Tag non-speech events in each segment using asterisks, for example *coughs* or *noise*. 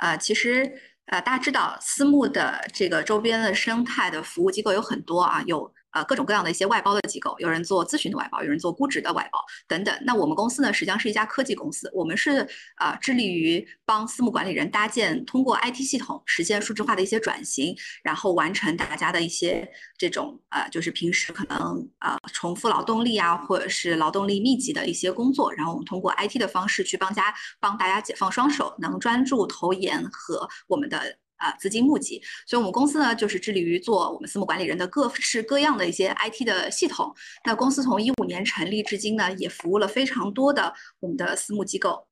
呃，其实呃，大家知道私募的这个周边的生态的服务机构有很多啊，有。呃，各种各样的一些外包的机构，有人做咨询的外包，有人做估值的外包等等。那我们公司呢，实际上是一家科技公司，我们是啊，致力于帮私募管理人搭建通过 IT 系统实现数字化的一些转型，然后完成大家的一些这种呃，就是平时可能啊重复劳动力啊，或者是劳动力密集的一些工作，然后我们通过 IT 的方式去帮家帮大家解放双手，能专注投研和我们的。啊，资金募集，所以我们公司呢，就是致力于做我们私募管理人的各式各样的一些 IT 的系统。那公司从一五年成立至今呢，也服务了非常多的我们的私募机构。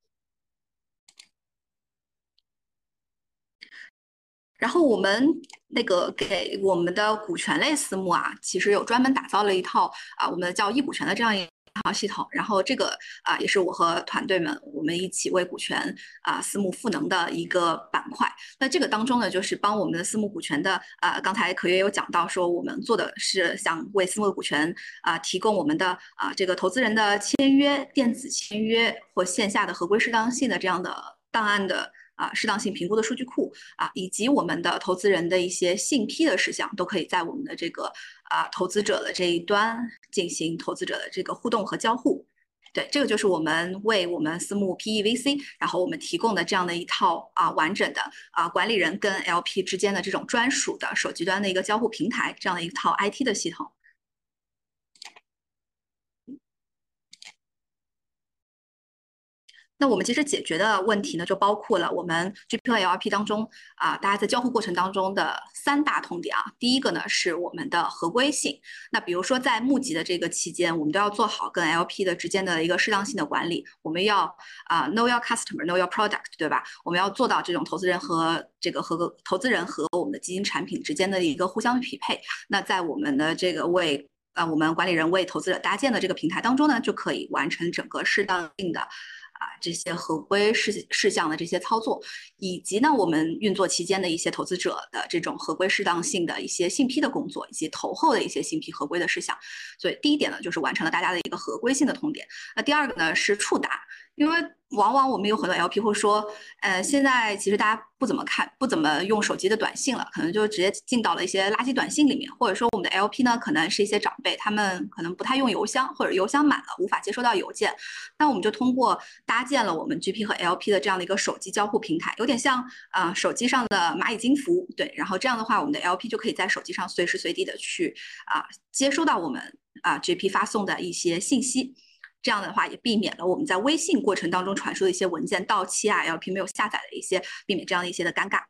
然后我们那个给我们的股权类私募啊，其实有专门打造了一套啊，我们叫一股权的这样一。套系统，然后这个啊也是我和团队们我们一起为股权啊私募赋能的一个板块。那这个当中呢，就是帮我们的私募股权的啊，刚才可约有讲到说，我们做的是想为私募股权啊提供我们的啊这个投资人的签约、电子签约或线下的合规适当性的这样的档案的。啊，适当性评估的数据库啊，以及我们的投资人的一些信批的事项，都可以在我们的这个啊投资者的这一端进行投资者的这个互动和交互。对，这个就是我们为我们私募 PEVC，然后我们提供的这样的一套啊完整的啊管理人跟 LP 之间的这种专属的手机端的一个交互平台，这样的一套 IT 的系统。那我们其实解决的问题呢，就包括了我们 GP 和 LP 当中啊，大家在交互过程当中的三大痛点啊。第一个呢是我们的合规性。那比如说在募集的这个期间，我们都要做好跟 LP 的之间的一个适当性的管理。我们要啊 know your customer，know your product，对吧？我们要做到这种投资人和这个和投资人和我们的基金产品之间的一个互相匹配。那在我们的这个为啊我们管理人为投资者搭建的这个平台当中呢，就可以完成整个适当性的。啊，这些合规事事项的这些操作，以及呢，我们运作期间的一些投资者的这种合规适当性的一些信批的工作，以及投后的一些信批合规的事项。所以第一点呢，就是完成了大家的一个合规性的痛点。那第二个呢，是触达，因为。往往我们有很多 LP 会说，呃，现在其实大家不怎么看，不怎么用手机的短信了，可能就直接进到了一些垃圾短信里面，或者说我们的 LP 呢，可能是一些长辈，他们可能不太用邮箱，或者邮箱满了无法接收到邮件，那我们就通过搭建了我们 GP 和 LP 的这样的一个手机交互平台，有点像啊手机上的蚂蚁金服，对，然后这样的话，我们的 LP 就可以在手机上随时随地的去啊接收到我们啊 GP 发送的一些信息。这样的话也避免了我们在微信过程当中传输的一些文件到期啊，LP 没有下载的一些，避免这样的一些的尴尬。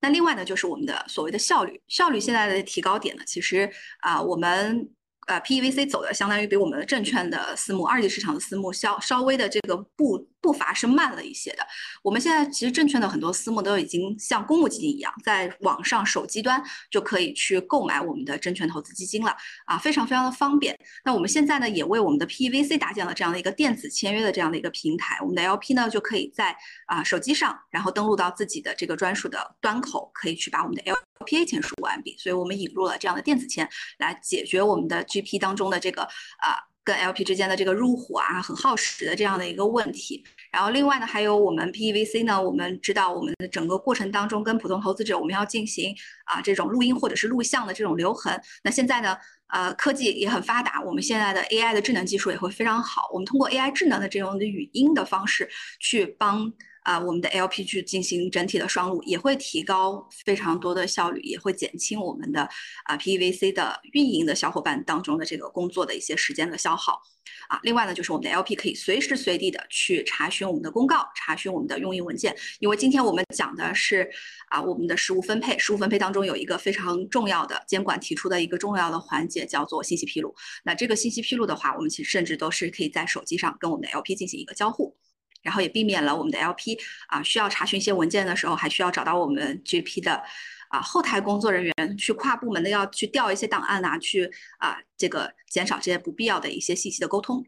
那另外呢，就是我们的所谓的效率，效率现在的提高点呢，其实啊，我们。呃，PEVC 走的相当于比我们的证券的私募、二级市场的私募稍稍微的这个步步伐是慢了一些的。我们现在其实证券的很多私募都已经像公募基金一样，在网上手机端就可以去购买我们的证券投资基金了啊，非常非常的方便。那我们现在呢，也为我们的 PVC 搭建了这样的一个电子签约的这样的一个平台，我们的 LP 呢就可以在啊手机上，然后登录到自己的这个专属的端口，可以去把我们的 LPA 签署完毕。所以我们引入了这样的电子签来解决我们的 G P 当中的这个啊，跟 LP 之间的这个入伙啊，很耗时的这样的一个问题。然后另外呢，还有我们 PEVC 呢，我们知道我们的整个过程当中跟普通投资者我们要进行啊这种录音或者是录像的这种留痕。那现在呢，呃，科技也很发达，我们现在的 AI 的智能技术也会非常好。我们通过 AI 智能的这种的语音的方式去帮。啊，我们的 LP 去进行整体的双录，也会提高非常多的效率，也会减轻我们的啊 PVC 的运营的小伙伴当中的这个工作的一些时间的消耗。啊，另外呢，就是我们的 LP 可以随时随地的去查询我们的公告，查询我们的用印文件。因为今天我们讲的是啊，我们的实物分配，实物分配当中有一个非常重要的监管提出的一个重要的环节，叫做信息披露。那这个信息披露的话，我们其实甚至都是可以在手机上跟我们的 LP 进行一个交互。然后也避免了我们的 LP 啊需要查询一些文件的时候，还需要找到我们 GP 的啊后台工作人员去跨部门的要去调一些档案啊，去啊这个减少这些不必要的一些信息的沟通。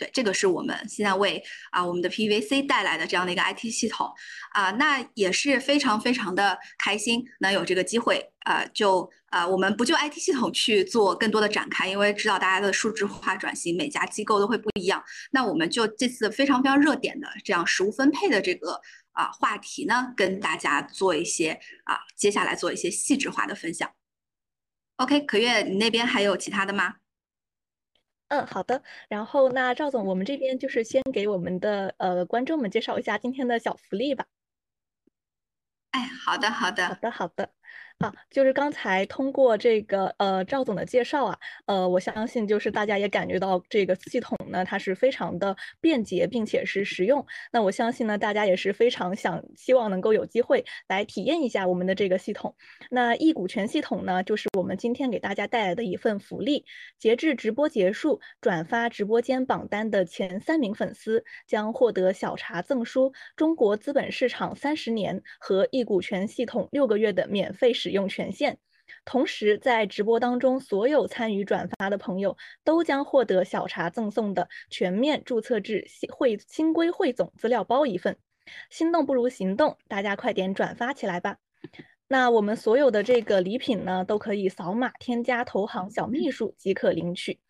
对，这个是我们现在为啊我们的 PVC 带来的这样的一个 IT 系统啊，那也是非常非常的开心能有这个机会啊，就啊我们不就 IT 系统去做更多的展开，因为知道大家的数字化转型每家机构都会不一样，那我们就这次非常非常热点的这样实物分配的这个啊话题呢，跟大家做一些啊接下来做一些细致化的分享。OK，可月，你那边还有其他的吗？嗯，好的。然后那赵总，我们这边就是先给我们的呃观众们介绍一下今天的小福利吧。哎，好的，好的，好的，好的。啊，就是刚才通过这个呃赵总的介绍啊，呃，我相信就是大家也感觉到这个系统呢，它是非常的便捷，并且是实用。那我相信呢，大家也是非常想希望能够有机会来体验一下我们的这个系统。那易股权系统呢，就是我们今天给大家带来的一份福利。截至直播结束，转发直播间榜单的前三名粉丝将获得小茶赠书、中国资本市场三十年和易股权系统六个月的免费使。使用权限，同时在直播当中，所有参与转发的朋友都将获得小茶赠送的全面注册制汇新规汇总资料包一份。心动不如行动，大家快点转发起来吧！那我们所有的这个礼品呢，都可以扫码添加投行小秘书即可领取。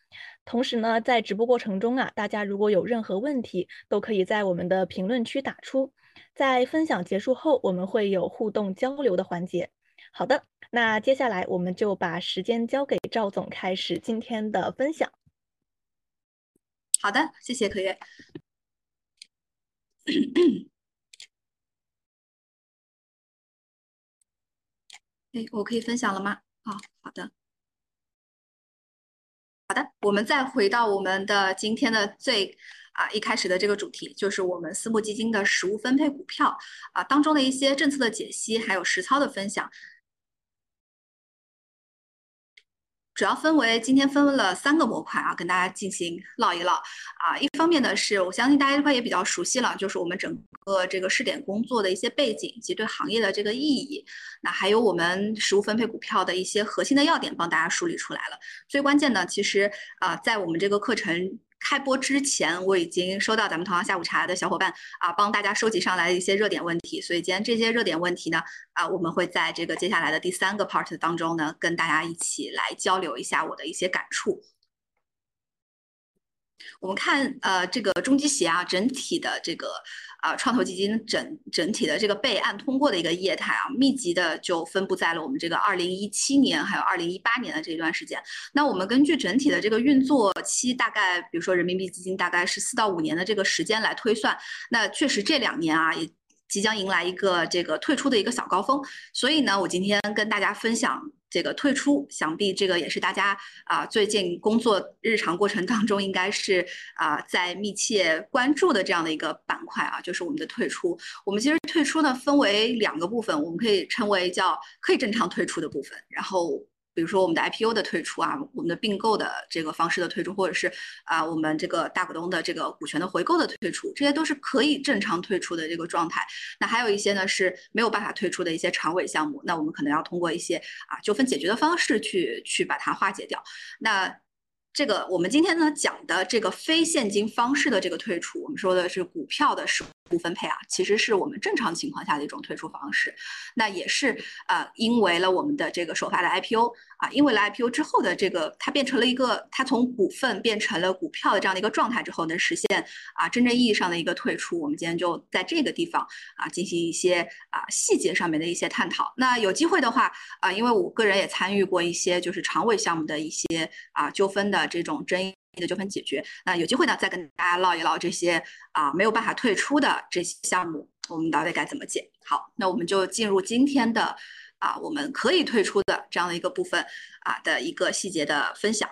同时呢，在直播过程中啊，大家如果有任何问题，都可以在我们的评论区打出。在分享结束后，我们会有互动交流的环节。好的，那接下来我们就把时间交给赵总，开始今天的分享。好的，谢谢可月。哎，我可以分享了吗？啊，好的，好的，我们再回到我们的今天的最啊一开始的这个主题，就是我们私募基金的实物分配股票啊当中的一些政策的解析，还有实操的分享。主要分为今天分为了三个模块啊，跟大家进行唠一唠啊。一方面呢，是我相信大家这块也比较熟悉了，就是我们整个这个试点工作的一些背景及对行业的这个意义。那还有我们实物分配股票的一些核心的要点，帮大家梳理出来了。最关键呢，其实啊，在我们这个课程。开播之前，我已经收到咱们同行下午茶的小伙伴啊，帮大家收集上来的一些热点问题。所以今天这些热点问题呢，啊，我们会在这个接下来的第三个 part 当中呢，跟大家一起来交流一下我的一些感触。我们看呃，这个中基协啊，整体的这个。啊，创投基金整整体的这个备案通过的一个业态啊，密集的就分布在了我们这个二零一七年还有二零一八年的这一段时间。那我们根据整体的这个运作期，大概比如说人民币基金大概是四到五年的这个时间来推算，那确实这两年啊也。即将迎来一个这个退出的一个小高峰，所以呢，我今天跟大家分享这个退出，想必这个也是大家啊最近工作日常过程当中应该是啊在密切关注的这样的一个板块啊，就是我们的退出。我们其实退出呢分为两个部分，我们可以称为叫可以正常退出的部分，然后。比如说我们的 IPO 的退出啊，我们的并购的这个方式的退出，或者是啊我们这个大股东的这个股权的回购的退出，这些都是可以正常退出的这个状态。那还有一些呢是没有办法退出的一些长尾项目，那我们可能要通过一些啊纠纷解决的方式去去把它化解掉。那这个我们今天呢讲的这个非现金方式的这个退出，我们说的是股票的收不分配啊，其实是我们正常情况下的一种退出方式。那也是呃，因为了我们的这个首发的 IPO 啊，因为了 IPO 之后的这个它变成了一个，它从股份变成了股票的这样的一个状态之后，能实现啊真正意义上的一个退出。我们今天就在这个地方啊进行一些啊细节上面的一些探讨。那有机会的话啊，因为我个人也参与过一些就是长尾项目的一些啊纠纷的。这种争议的纠纷解决，那有机会呢，再跟大家唠一唠这些啊没有办法退出的这些项目，我们到底该怎么解？好，那我们就进入今天的啊我们可以退出的这样的一个部分啊的一个细节的分享。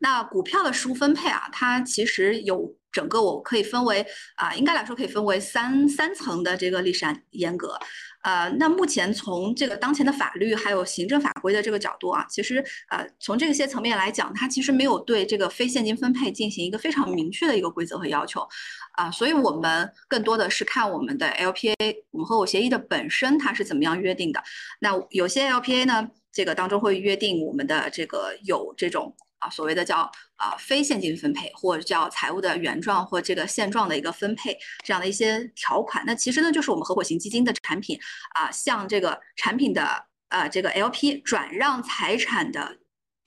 那股票的实物分配啊，它其实有整个我可以分为啊，应该来说可以分为三三层的这个历史严格。呃，那目前从这个当前的法律还有行政法规的这个角度啊，其实呃从这些层面来讲，它其实没有对这个非现金分配进行一个非常明确的一个规则和要求啊，所以我们更多的是看我们的 LPA，我们合伙协议的本身它是怎么样约定的。那有些 LPA 呢，这个当中会约定我们的这个有这种。啊，所谓的叫啊非现金分配，或者叫财务的原状或这个现状的一个分配，这样的一些条款，那其实呢就是我们合伙型基金的产品啊，向这个产品的呃这个 LP 转让财产的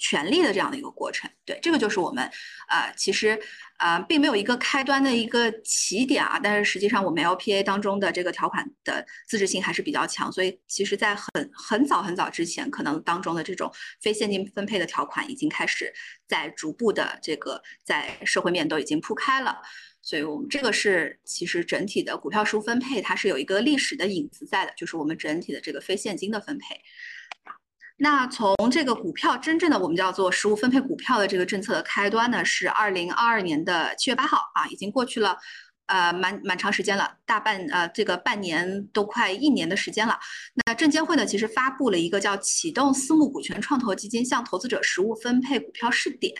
权利的这样的一个过程。对，这个就是我们呃，其实呃，并没有一个开端的一个起点啊，但是实际上我们 LPA 当中的这个条款的自治性还是比较强，所以其实在很很早很早之前，可能当中的这种非现金分配的条款已经开始在逐步的这个在社会面都已经铺开了。所以我们这个是其实整体的股票实物分配，它是有一个历史的影子在的，就是我们整体的这个非现金的分配。那从这个股票真正的我们叫做实物分配股票的这个政策的开端呢，是二零二二年的七月八号啊，已经过去了。呃，蛮蛮长时间了，大半呃，这个半年都快一年的时间了。那证监会呢，其实发布了一个叫启动私募股权创投基金向投资者实物分配股票试点，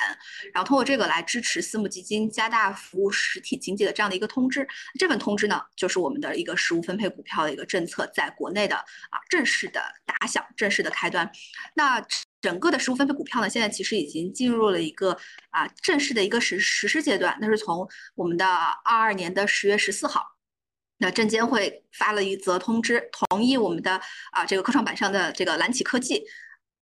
然后通过这个来支持私募基金加大服务实体经济的这样的一个通知。这份通知呢，就是我们的一个实物分配股票的一个政策在国内的啊正式的打响，正式的开端。那。整个的实物分配股票呢，现在其实已经进入了一个啊正式的一个实实施阶段。那是从我们的二二年的十月十四号，那证监会发了一则通知，同意我们的啊这个科创板上的这个蓝启科技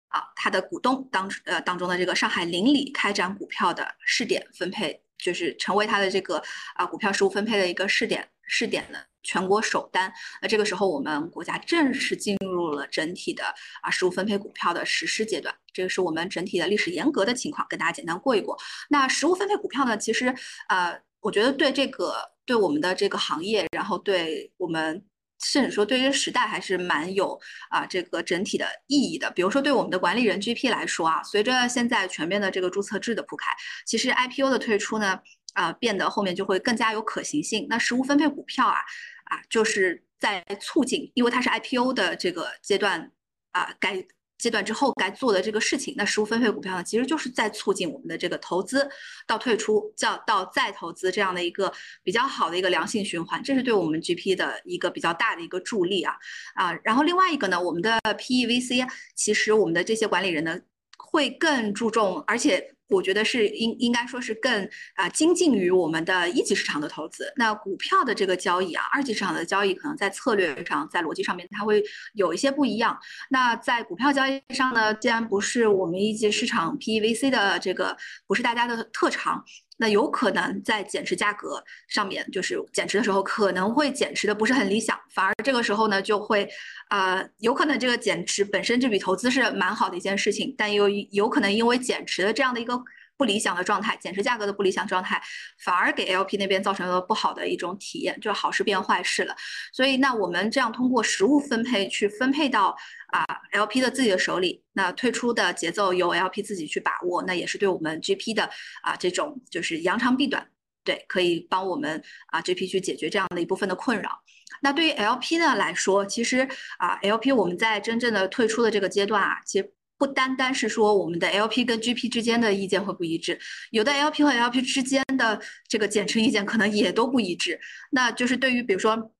啊它的股东当呃当中的这个上海邻里开展股票的试点分配，就是成为它的这个啊股票实物分配的一个试点试点的。全国首单，那这个时候我们国家正式进入了整体的啊实物分配股票的实施阶段，这个是我们整体的历史严格的情况，跟大家简单过一过。那实物分配股票呢，其实呃，我觉得对这个对我们的这个行业，然后对我们甚至说对于时代还是蛮有啊这个整体的意义的。比如说对我们的管理人 GP 来说啊，随着现在全面的这个注册制的铺开，其实 IPO 的退出呢啊变得后面就会更加有可行性。那实物分配股票啊。啊，就是在促进，因为它是 IPO 的这个阶段啊，该阶段之后该做的这个事情。那实物分配股票呢，其实就是在促进我们的这个投资到退出，叫到再投资这样的一个比较好的一个良性循环，这是对我们 GP 的一个比较大的一个助力啊啊。然后另外一个呢，我们的 PEVC，其实我们的这些管理人呢会更注重，而且。我觉得是应应该说是更啊精进于我们的一级市场的投资。那股票的这个交易啊，二级市场的交易可能在策略上、在逻辑上面它会有一些不一样。那在股票交易上呢，既然不是我们一级市场 PEVC 的这个不是大家的特长。那有可能在减持价格上面，就是减持的时候可能会减持的不是很理想，反而这个时候呢就会，呃，有可能这个减持本身这笔投资是蛮好的一件事情，但又有可能因为减持的这样的一个。不理想的状态，减持价格的不理想状态，反而给 LP 那边造成了不好的一种体验，就好事变坏事了。所以，那我们这样通过实物分配去分配到啊 LP 的自己的手里，那退出的节奏由 LP 自己去把握，那也是对我们 GP 的啊这种就是扬长避短，对，可以帮我们啊 GP 去解决这样的一部分的困扰。那对于 LP 呢来说，其实啊 LP 我们在真正的退出的这个阶段啊，其实。不单单是说我们的 LP 跟 GP 之间的意见会不一致，有的 LP 和 LP 之间的这个减持意见可能也都不一致。那就是对于比如说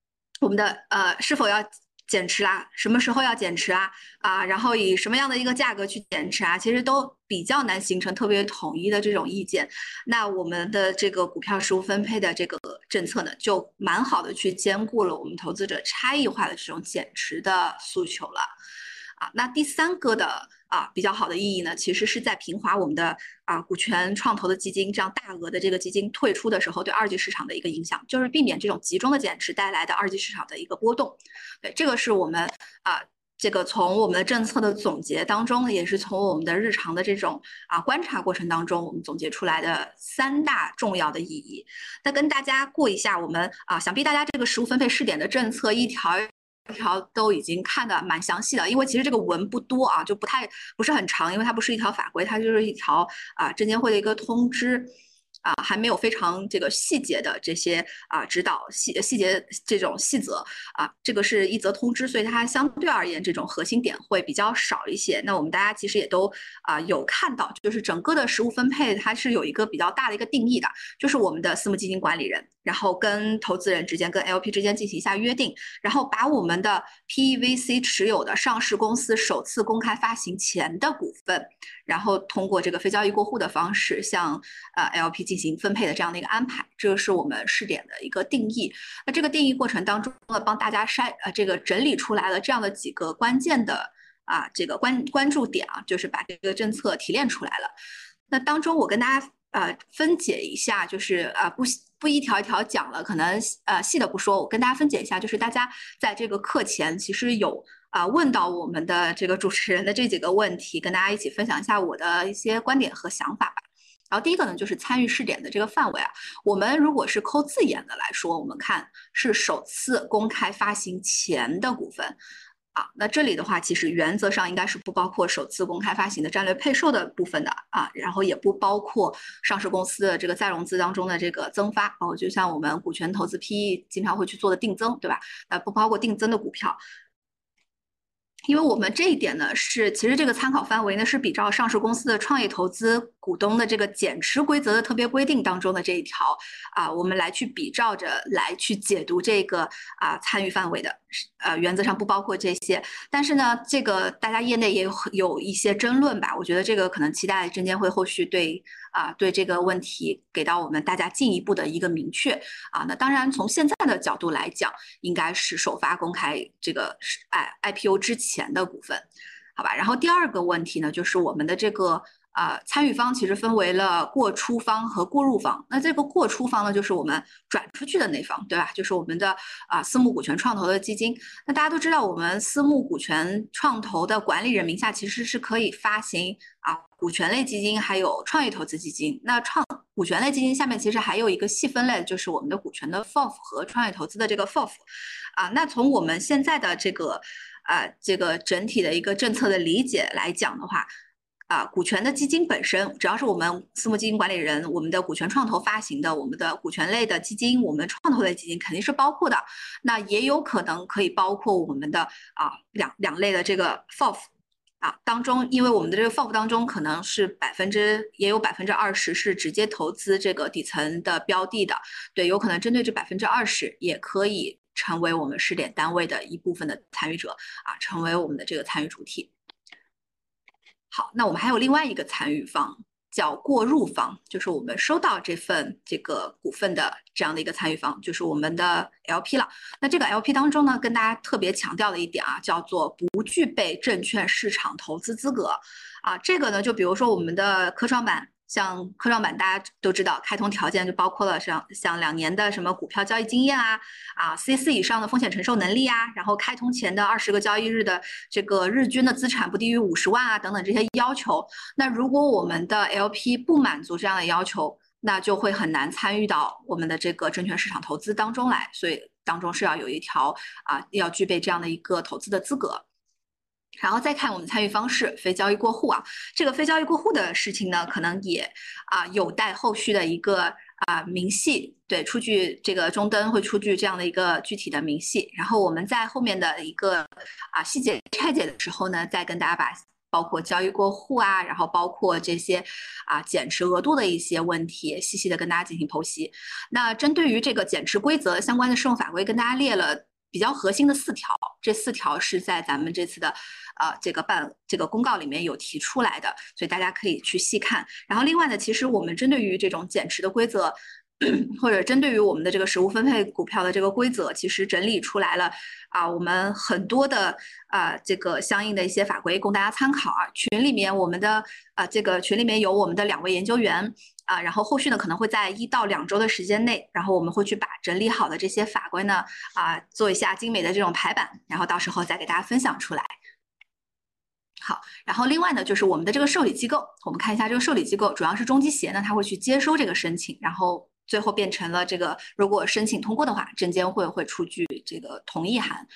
我们的呃是否要减持啊，什么时候要减持啊啊，然后以什么样的一个价格去减持啊，其实都比较难形成特别统一的这种意见。那我们的这个股票实物分配的这个政策呢，就蛮好的去兼顾了我们投资者差异化的这种减持的诉求了。啊，那第三个的啊比较好的意义呢，其实是在平滑我们的啊股权创投的基金这样大额的这个基金退出的时候对二级市场的一个影响，就是避免这种集中的减持带来的二级市场的一个波动。对，这个是我们啊这个从我们的政策的总结当中，也是从我们的日常的这种啊观察过程当中，我们总结出来的三大重要的意义。那跟大家过一下，我们啊想必大家这个实物分配试点的政策一条。条都已经看的蛮详细的，因为其实这个文不多啊，就不太不是很长，因为它不是一条法规，它就是一条啊证监会的一个通知。啊，还没有非常这个细节的这些啊指导细细节这种细则啊，这个是一则通知，所以它相对而言这种核心点会比较少一些。那我们大家其实也都啊有看到，就是整个的实物分配它是有一个比较大的一个定义的，就是我们的私募基金管理人，然后跟投资人之间跟 LP 之间进行一下约定，然后把我们的 PEVC 持有的上市公司首次公开发行前的股份，然后通过这个非交易过户的方式向呃 LP 进。行分配的这样的一个安排，这个是我们试点的一个定义。那这个定义过程当中呢，帮大家筛呃这个整理出来了这样的几个关键的啊这个关关注点啊，就是把这个政策提炼出来了。那当中我跟大家呃分解一下，就是啊不不一条一条讲了，可能呃细的不说，我跟大家分解一下，就是大家在这个课前其实有啊问到我们的这个主持人的这几个问题，跟大家一起分享一下我的一些观点和想法吧。然后第一个呢，就是参与试点的这个范围啊，我们如果是抠字眼的来说，我们看是首次公开发行前的股份。啊，那这里的话，其实原则上应该是不包括首次公开发行的战略配售的部分的啊，然后也不包括上市公司的这个再融资当中的这个增发哦，就像我们股权投资 PE 经常会去做的定增，对吧？呃，不包括定增的股票。因为我们这一点呢，是其实这个参考范围呢是比照上市公司的创业投资股东的这个减持规则的特别规定当中的这一条啊，我们来去比照着来去解读这个啊参与范围的，呃，原则上不包括这些。但是呢，这个大家业内也有有一些争论吧，我觉得这个可能期待证监会后续对。啊，对这个问题给到我们大家进一步的一个明确啊。那当然，从现在的角度来讲，应该是首发公开这个 I IPO 之前的股份，好吧？然后第二个问题呢，就是我们的这个。啊，参与方其实分为了过出方和过入方。那这个过出方呢，就是我们转出去的那方，对吧？就是我们的啊私募股权创投的基金。那大家都知道，我们私募股权创投的管理人名下其实是可以发行啊股权类基金，还有创业投资基金。那创股权类基金下面其实还有一个细分类，就是我们的股权的 FOF 和创业投资的这个 FOF。啊，那从我们现在的这个啊这个整体的一个政策的理解来讲的话。啊，股权的基金本身，只要是我们私募基金管理人，我们的股权创投发行的，我们的股权类的基金，我们创投类基金肯定是包括的。那也有可能可以包括我们的啊两两类的这个 FOF 啊当中，因为我们的这个 FOF 当中可能是百分之也有百分之二十是直接投资这个底层的标的的，对，有可能针对这百分之二十也可以成为我们试点单位的一部分的参与者啊，成为我们的这个参与主体。好，那我们还有另外一个参与方，叫过入方，就是我们收到这份这个股份的这样的一个参与方，就是我们的 LP 了。那这个 LP 当中呢，跟大家特别强调的一点啊，叫做不具备证券市场投资资格啊。这个呢，就比如说我们的科创板。像科创板，大家都知道，开通条件就包括了像像两年的什么股票交易经验啊，啊 C 四以上的风险承受能力啊，然后开通前的二十个交易日的这个日均的资产不低于五十万啊，等等这些要求。那如果我们的 LP 不满足这样的要求，那就会很难参与到我们的这个证券市场投资当中来。所以当中是要有一条啊，要具备这样的一个投资的资格。然后再看我们参与方式，非交易过户啊，这个非交易过户的事情呢，可能也啊有待后续的一个啊明细，对，出具这个中登会出具这样的一个具体的明细，然后我们在后面的一个啊细节拆解的时候呢，再跟大家把包括交易过户啊，然后包括这些啊减持额度的一些问题，细细的跟大家进行剖析。那针对于这个减持规则相关的适用法规，跟大家列了。比较核心的四条，这四条是在咱们这次的，呃，这个办这个公告里面有提出来的，所以大家可以去细看。然后另外呢，其实我们针对于这种减持的规则，*clears throat* 或者针对于我们的这个实物分配股票的这个规则，其实整理出来了啊，我们很多的啊这个相应的一些法规供大家参考啊。群里面我们的啊这个群里面有我们的两位研究员。啊，然后后续呢可能会在一到两周的时间内，然后我们会去把整理好的这些法规呢，啊，做一下精美的这种排版，然后到时候再给大家分享出来。好，然后另外呢就是我们的这个受理机构，我们看一下这个受理机构，主要是中基协呢，他会去接收这个申请，然后最后变成了这个，如果申请通过的话，证监会会出具这个同意函。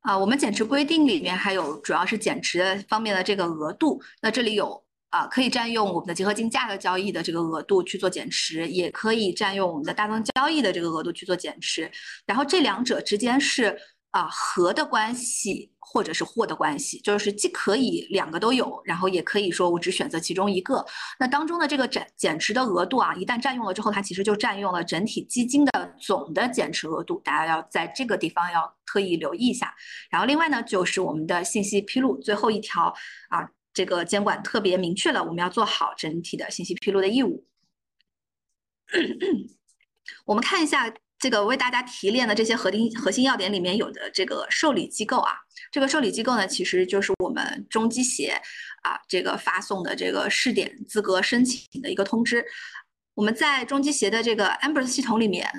啊，我们减持规定里面还有主要是减持方面的这个额度，那这里有。啊，可以占用我们的结合金价格交易的这个额度去做减持，也可以占用我们的大宗交易的这个额度去做减持。然后这两者之间是啊和的关系，或者是或的关系，就是既可以两个都有，然后也可以说我只选择其中一个。那当中的这个减减持的额度啊，一旦占用了之后，它其实就占用了整体基金的总的减持额度，大家要在这个地方要特意留意一下。然后另外呢，就是我们的信息披露最后一条啊。这个监管特别明确了，我们要做好整体的信息披露的义务。*coughs* 我们看一下这个为大家提炼的这些核心核心要点里面有的这个受理机构啊，这个受理机构呢，其实就是我们中基协啊这个发送的这个试点资格申请的一个通知。我们在中基协的这个 Ambers 系统里面，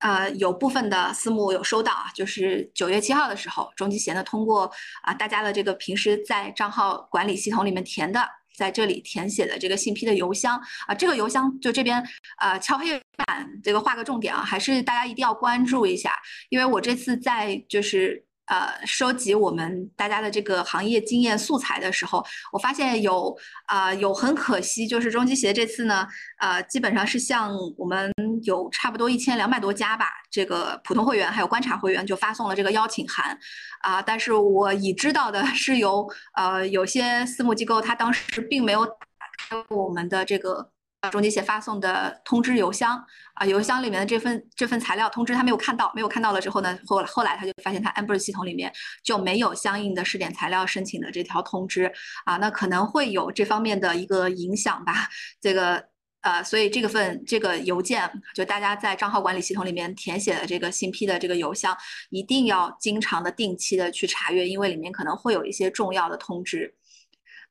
呃，有部分的私募有收到啊，就是九月七号的时候，中基协呢通过啊大家的这个平时在账号管理系统里面填的。在这里填写的这个信批的邮箱啊，这个邮箱就这边呃敲黑板，这个画个重点啊，还是大家一定要关注一下，因为我这次在就是呃收集我们大家的这个行业经验素材的时候，我发现有啊有很可惜，就是中基协这次呢呃基本上是向我们有差不多一千两百多家吧，这个普通会员还有观察会员就发送了这个邀请函。啊，但是我已知道的是由呃有些私募机构，他当时并没有打开我们的这个中介协发送的通知邮箱啊，邮箱里面的这份这份材料通知他没有看到，没有看到了之后呢，后后来他就发现他 Amber 系统里面就没有相应的试点材料申请的这条通知啊，那可能会有这方面的一个影响吧，这个。呃，所以这个份这个邮件，就大家在账号管理系统里面填写的这个信批的这个邮箱，一定要经常的、定期的去查阅，因为里面可能会有一些重要的通知。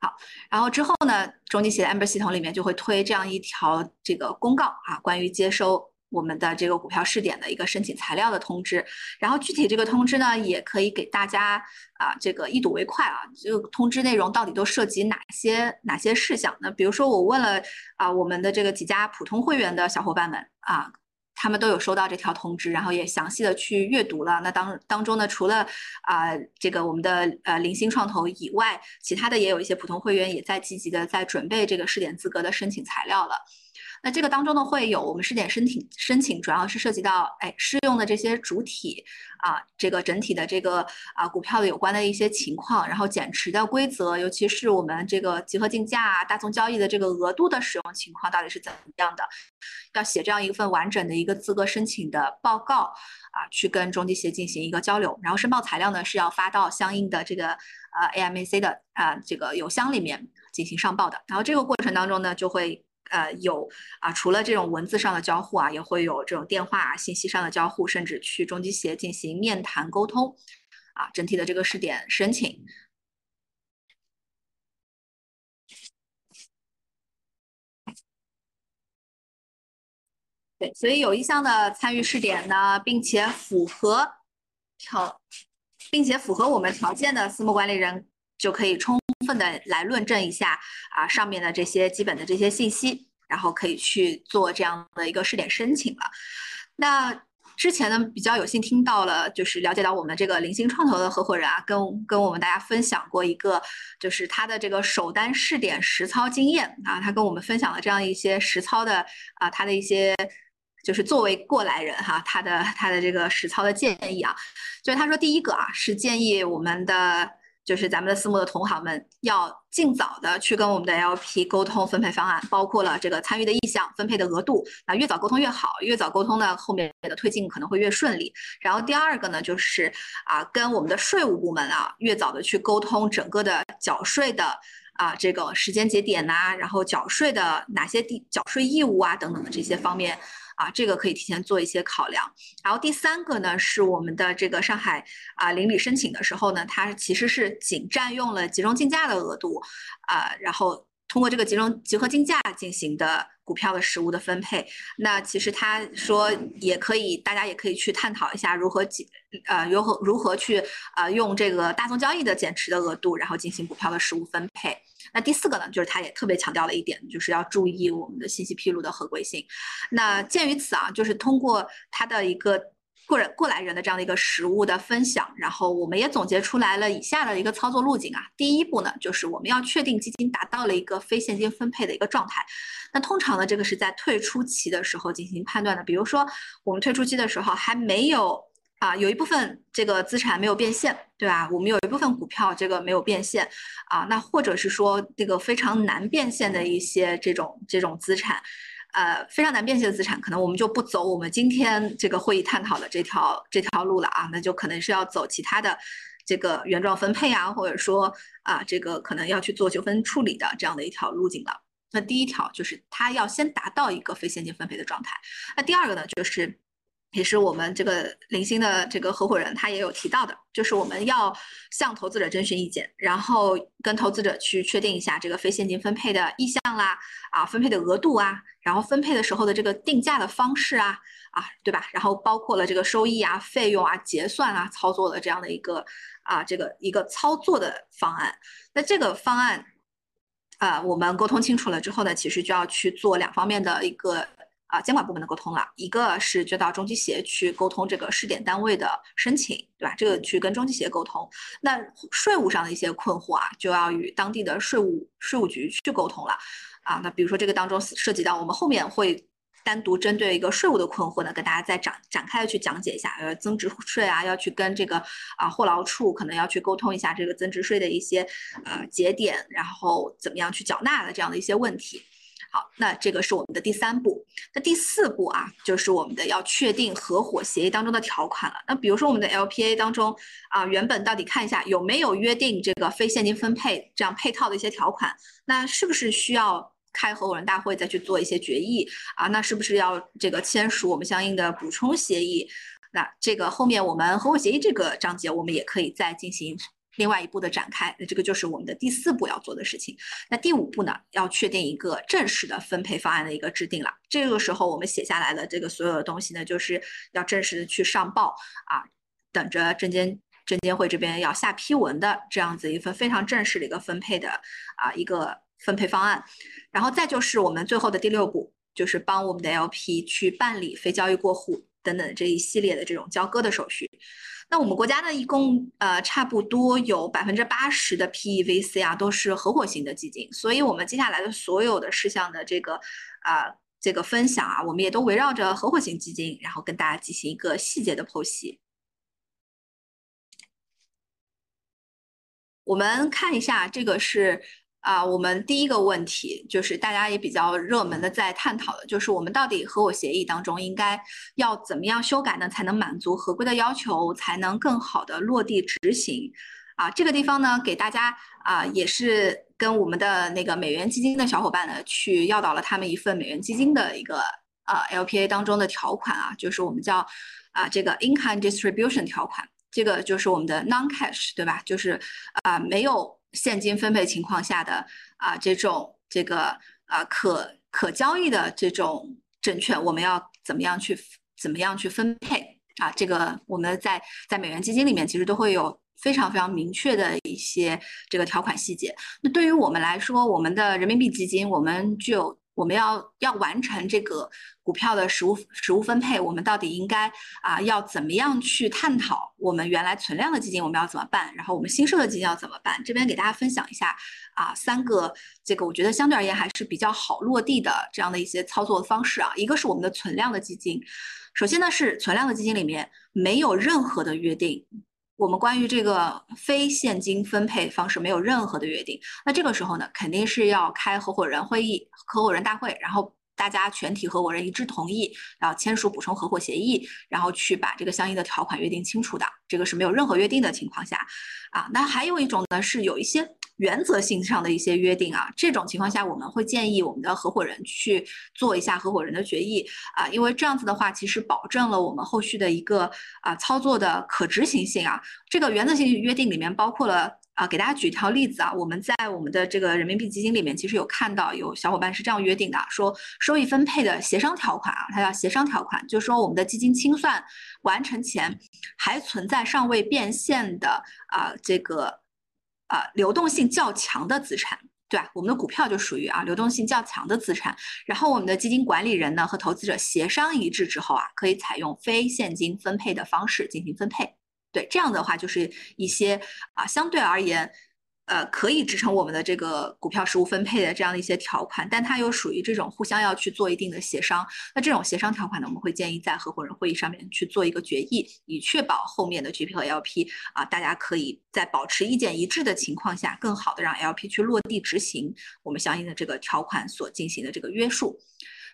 好，然后之后呢，中基协的 Amber 系统里面就会推这样一条这个公告啊，关于接收。我们的这个股票试点的一个申请材料的通知，然后具体这个通知呢，也可以给大家啊，这个一睹为快啊。这个通知内容到底都涉及哪些哪些事项呢？比如说我问了啊，我们的这个几家普通会员的小伙伴们啊，他们都有收到这条通知，然后也详细的去阅读了。那当当中呢，除了啊这个我们的呃零星创投以外，其他的也有一些普通会员也在积极的在准备这个试点资格的申请材料了。那这个当中呢，会有我们试点申请申请，主要是涉及到哎适用的这些主体啊，这个整体的这个啊股票的有关的一些情况，然后减持的规则，尤其是我们这个集合竞价、大宗交易的这个额度的使用情况到底是怎么样的，要写这样一份完整的一个资格申请的报告啊，去跟中基协进行一个交流，然后申报材料呢是要发到相应的这个呃 AMAC 的啊这个邮箱里面进行上报的，然后这个过程当中呢就会。呃，有啊，除了这种文字上的交互啊，也会有这种电话信息上的交互，甚至去中基协进行面谈沟通，啊，整体的这个试点申请。对，所以有意向的参与试点呢，并且符合条，并且符合我们条件的私募管理人，就可以充。充分的来论证一下啊，上面的这些基本的这些信息，然后可以去做这样的一个试点申请了。那之前呢，比较有幸听到了，就是了解到我们这个零星创投的合伙人啊，跟跟我们大家分享过一个，就是他的这个首单试点实操经验啊，他跟我们分享了这样一些实操的啊，他的一些就是作为过来人哈，他的他的这个实操的建议啊，就是他说第一个啊，是建议我们的。就是咱们的私募的同行们要尽早的去跟我们的 LP 沟通分配方案，包括了这个参与的意向、分配的额度，那越早沟通越好，越早沟通呢，后面的推进可能会越顺利。然后第二个呢，就是啊，跟我们的税务部门啊，越早的去沟通整个的缴税的啊这个时间节点呐，然后缴税的哪些地缴税义务啊等等的这些方面。啊，这个可以提前做一些考量。然后第三个呢，是我们的这个上海啊邻里申请的时候呢，它其实是仅占用了集中竞价的额度，啊，然后通过这个集中集合竞价进行的股票的实物的分配。那其实他说也可以，大家也可以去探讨一下如何解呃如何如何去呃用这个大宗交易的减持的额度，然后进行股票的实物分配。那第四个呢，就是他也特别强调了一点，就是要注意我们的信息披露的合规性。那鉴于此啊，就是通过他的一个过人过来人的这样的一个实物的分享，然后我们也总结出来了以下的一个操作路径啊。第一步呢，就是我们要确定基金达到了一个非现金分配的一个状态。那通常呢，这个是在退出期的时候进行判断的。比如说我们退出期的时候还没有。啊，有一部分这个资产没有变现，对吧？我们有一部分股票这个没有变现，啊，那或者是说这个非常难变现的一些这种这种资产，呃，非常难变现的资产，可能我们就不走我们今天这个会议探讨的这条这条路了啊，那就可能是要走其他的这个原状分配啊，或者说啊，这个可能要去做纠纷处理的这样的一条路径了。那第一条就是它要先达到一个非现金分配的状态，那第二个呢就是。也是我们这个零星的这个合伙人他也有提到的，就是我们要向投资者征询意见，然后跟投资者去确定一下这个非现金分配的意向啦，啊，分配的额度啊，然后分配的时候的这个定价的方式啊，啊，对吧？然后包括了这个收益啊、费用啊、结算啊、操作的这样的一个啊，这个一个操作的方案。那这个方案，啊，我们沟通清楚了之后呢，其实就要去做两方面的一个。啊，监管部门的沟通了，一个是就到中基协去沟通这个试点单位的申请，对吧？这个去跟中基协沟通。那税务上的一些困惑啊，就要与当地的税务税务局去沟通了。啊，那比如说这个当中涉及到，我们后面会单独针对一个税务的困惑呢，跟大家再展展开的去讲解一下。呃，增值税啊，要去跟这个啊货劳处可能要去沟通一下这个增值税的一些呃节点，然后怎么样去缴纳的这样的一些问题。好，那这个是我们的第三步。那第四步啊，就是我们的要确定合伙协议当中的条款了。那比如说我们的 LPA 当中啊，原本到底看一下有没有约定这个非现金分配这样配套的一些条款？那是不是需要开合伙人大会再去做一些决议啊？那是不是要这个签署我们相应的补充协议？那这个后面我们合伙协议这个章节，我们也可以再进行。另外一步的展开，那这个就是我们的第四步要做的事情。那第五步呢，要确定一个正式的分配方案的一个制定了。这个时候我们写下来的这个所有的东西呢，就是要正式的去上报啊，等着证监证监会这边要下批文的这样子一份非常正式的一个分配的啊一个分配方案。然后再就是我们最后的第六步，就是帮我们的 LP 去办理非交易过户等等这一系列的这种交割的手续。那我们国家呢，一共呃差不多有百分之八十的 PEVC 啊，都是合伙型的基金，所以我们接下来的所有的事项的这个啊这个分享啊，我们也都围绕着合伙型基金，然后跟大家进行一个细节的剖析。我们看一下，这个是。啊，我们第一个问题就是大家也比较热门的在探讨的，就是我们到底合伙协议当中应该要怎么样修改呢，才能满足合规的要求，才能更好的落地执行？啊，这个地方呢，给大家啊，也是跟我们的那个美元基金的小伙伴呢，去要到了他们一份美元基金的一个呃 LPA 当中的条款啊，就是我们叫啊这个 income distribution 条款，这个就是我们的 non-cash，对吧？就是啊没有。现金分配情况下的啊，这种这个啊可可交易的这种证券，我们要怎么样去怎么样去分配啊？这个我们在在美元基金里面其实都会有非常非常明确的一些这个条款细节。那对于我们来说，我们的人民币基金，我们具有。我们要要完成这个股票的实物实物分配，我们到底应该啊要怎么样去探讨？我们原来存量的基金我们要怎么办？然后我们新设的基金要怎么办？这边给大家分享一下啊三个这个我觉得相对而言还是比较好落地的这样的一些操作方式啊。一个是我们的存量的基金，首先呢是存量的基金里面没有任何的约定。我们关于这个非现金分配方式没有任何的约定，那这个时候呢，肯定是要开合伙人会议、合伙人大会，然后大家全体合伙人一致同意，然后签署补充合伙协议，然后去把这个相应的条款约定清楚的。这个是没有任何约定的情况下，啊，那还有一种呢，是有一些。原则性上的一些约定啊，这种情况下我们会建议我们的合伙人去做一下合伙人的决议啊，因为这样子的话，其实保证了我们后续的一个啊操作的可执行性啊。这个原则性约定里面包括了啊，给大家举一条例子啊，我们在我们的这个人民币基金里面，其实有看到有小伙伴是这样约定的，说收益分配的协商条款啊，它叫协商条款，就是说我们的基金清算完成前还存在尚未变现的啊这个。啊，流动性较强的资产，对吧？我们的股票就属于啊流动性较强的资产。然后我们的基金管理人呢和投资者协商一致之后啊，可以采用非现金分配的方式进行分配。对，这样的话就是一些啊相对而言。呃，可以支撑我们的这个股票实物分配的这样的一些条款，但它又属于这种互相要去做一定的协商。那这种协商条款呢，我们会建议在合伙人会议上面去做一个决议，以确保后面的 GP 和 LP 啊，大家可以在保持意见一致的情况下，更好的让 LP 去落地执行我们相应的这个条款所进行的这个约束。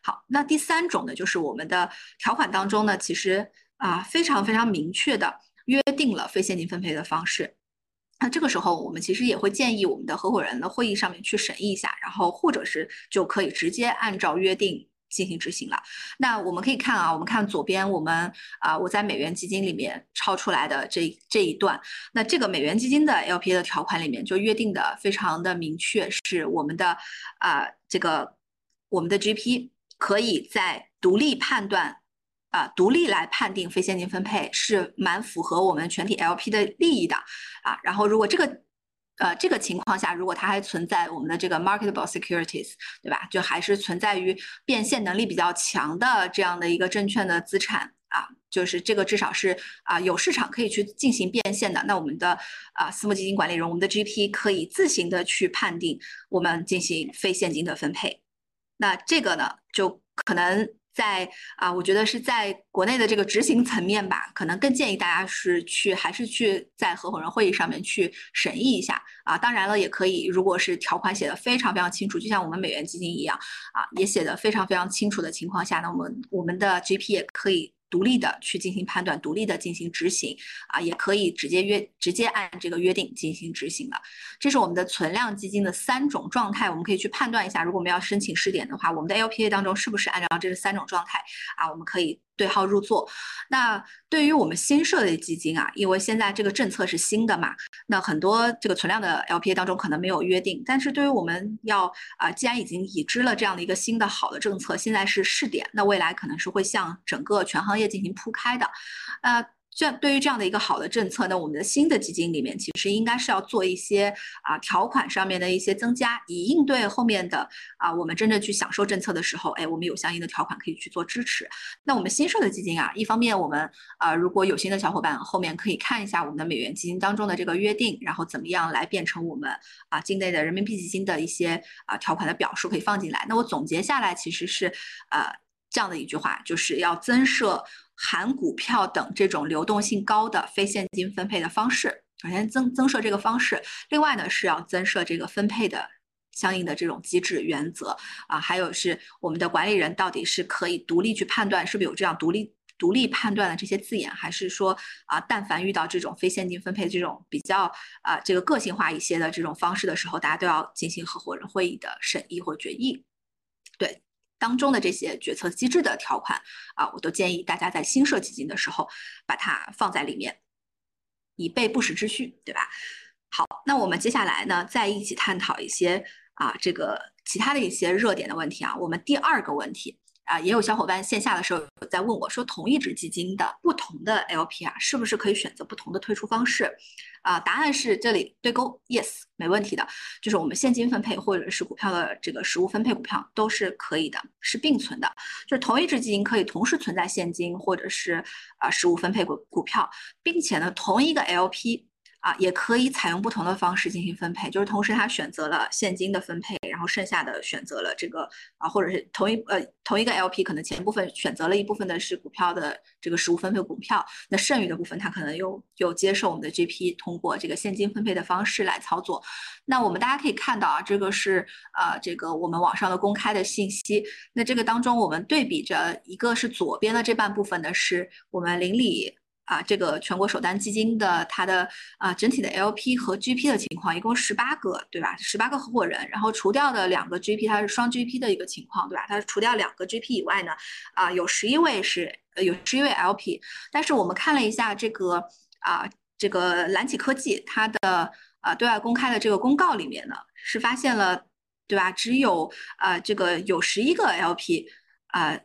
好，那第三种呢，就是我们的条款当中呢，其实啊非常非常明确的约定了非现金分配的方式。那这个时候，我们其实也会建议我们的合伙人的会议上面去审议一下，然后或者是就可以直接按照约定进行执行了。那我们可以看啊，我们看左边，我们啊我在美元基金里面抄出来的这这一段，那这个美元基金的 LPA 的条款里面就约定的非常的明确，是我们的啊这个我们的 GP 可以在独立判断啊独立来判定非现金分配，是蛮符合我们全体 LP 的利益的啊。然后如果这个呃，这个情况下，如果它还存在我们的这个 marketable securities，对吧？就还是存在于变现能力比较强的这样的一个证券的资产啊，就是这个至少是啊有市场可以去进行变现的。那我们的啊私募基金管理人，我们的 GP 可以自行的去判定我们进行非现金的分配。那这个呢，就可能。在啊，我觉得是在国内的这个执行层面吧，可能更建议大家是去还是去在合伙人会议上面去审议一下啊。当然了，也可以，如果是条款写的非常非常清楚，就像我们美元基金一样啊，也写的非常非常清楚的情况下，那我们我们的 GP 也可以。独立的去进行判断，独立的进行执行啊，也可以直接约直接按这个约定进行执行的。这是我们的存量基金的三种状态，我们可以去判断一下，如果我们要申请试点的话，我们的 LPA 当中是不是按照这三种状态啊？我们可以。对号入座。那对于我们新设立基金啊，因为现在这个政策是新的嘛，那很多这个存量的 LPA 当中可能没有约定。但是对于我们要啊，既然已经已知了这样的一个新的好的政策，现在是试点，那未来可能是会向整个全行业进行铺开的，呃。这对于这样的一个好的政策，那我们的新的基金里面其实应该是要做一些啊条款上面的一些增加，以应对后面的啊我们真正去享受政策的时候，哎，我们有相应的条款可以去做支持。那我们新设的基金啊，一方面我们啊如果有心的小伙伴后面可以看一下我们的美元基金当中的这个约定，然后怎么样来变成我们啊境内的人民币基金的一些啊条款的表述可以放进来。那我总结下来其实是呃这样的一句话，就是要增设。含股票等这种流动性高的非现金分配的方式，首先增增设这个方式，另外呢是要增设这个分配的相应的这种机制原则。啊，还有是我们的管理人到底是可以独立去判断是不是有这样独立独立判断的这些字眼，还是说啊，但凡遇到这种非现金分配这种比较啊这个个性化一些的这种方式的时候，大家都要进行合伙人会议的审议或决议，当中的这些决策机制的条款啊，我都建议大家在新设基金的时候把它放在里面，以备不时之需，对吧？好，那我们接下来呢，再一起探讨一些啊，这个其他的一些热点的问题啊。我们第二个问题。啊，也有小伙伴线下的时候在问我说，同一只基金的不同的 LP 啊，是不是可以选择不同的退出方式？啊，答案是这里对勾，yes，没问题的。就是我们现金分配或者是股票的这个实物分配股票都是可以的，是并存的。就是同一只基金可以同时存在现金或者是啊实物分配股股票，并且呢，同一个 LP。啊，也可以采用不同的方式进行分配，就是同时他选择了现金的分配，然后剩下的选择了这个啊，或者是同一呃同一个 LP 可能前部分选择了一部分的是股票的这个实物分配股票，那剩余的部分他可能又又接受我们的 GP 通过这个现金分配的方式来操作。那我们大家可以看到啊，这个是呃这个我们网上的公开的信息。那这个当中我们对比着一个是左边的这半部分呢，是我们邻里。啊，这个全国首单基金的它的啊整体的 LP 和 GP 的情况，一共十八个，对吧？十八个合伙人，然后除掉的两个 GP，它是双 GP 的一个情况，对吧？它除掉两个 GP 以外呢，啊，有十一位是有十一位 LP。但是我们看了一下这个啊，这个蓝启科技它的啊对外公开的这个公告里面呢，是发现了，对吧？只有啊这个有十一个 LP 啊，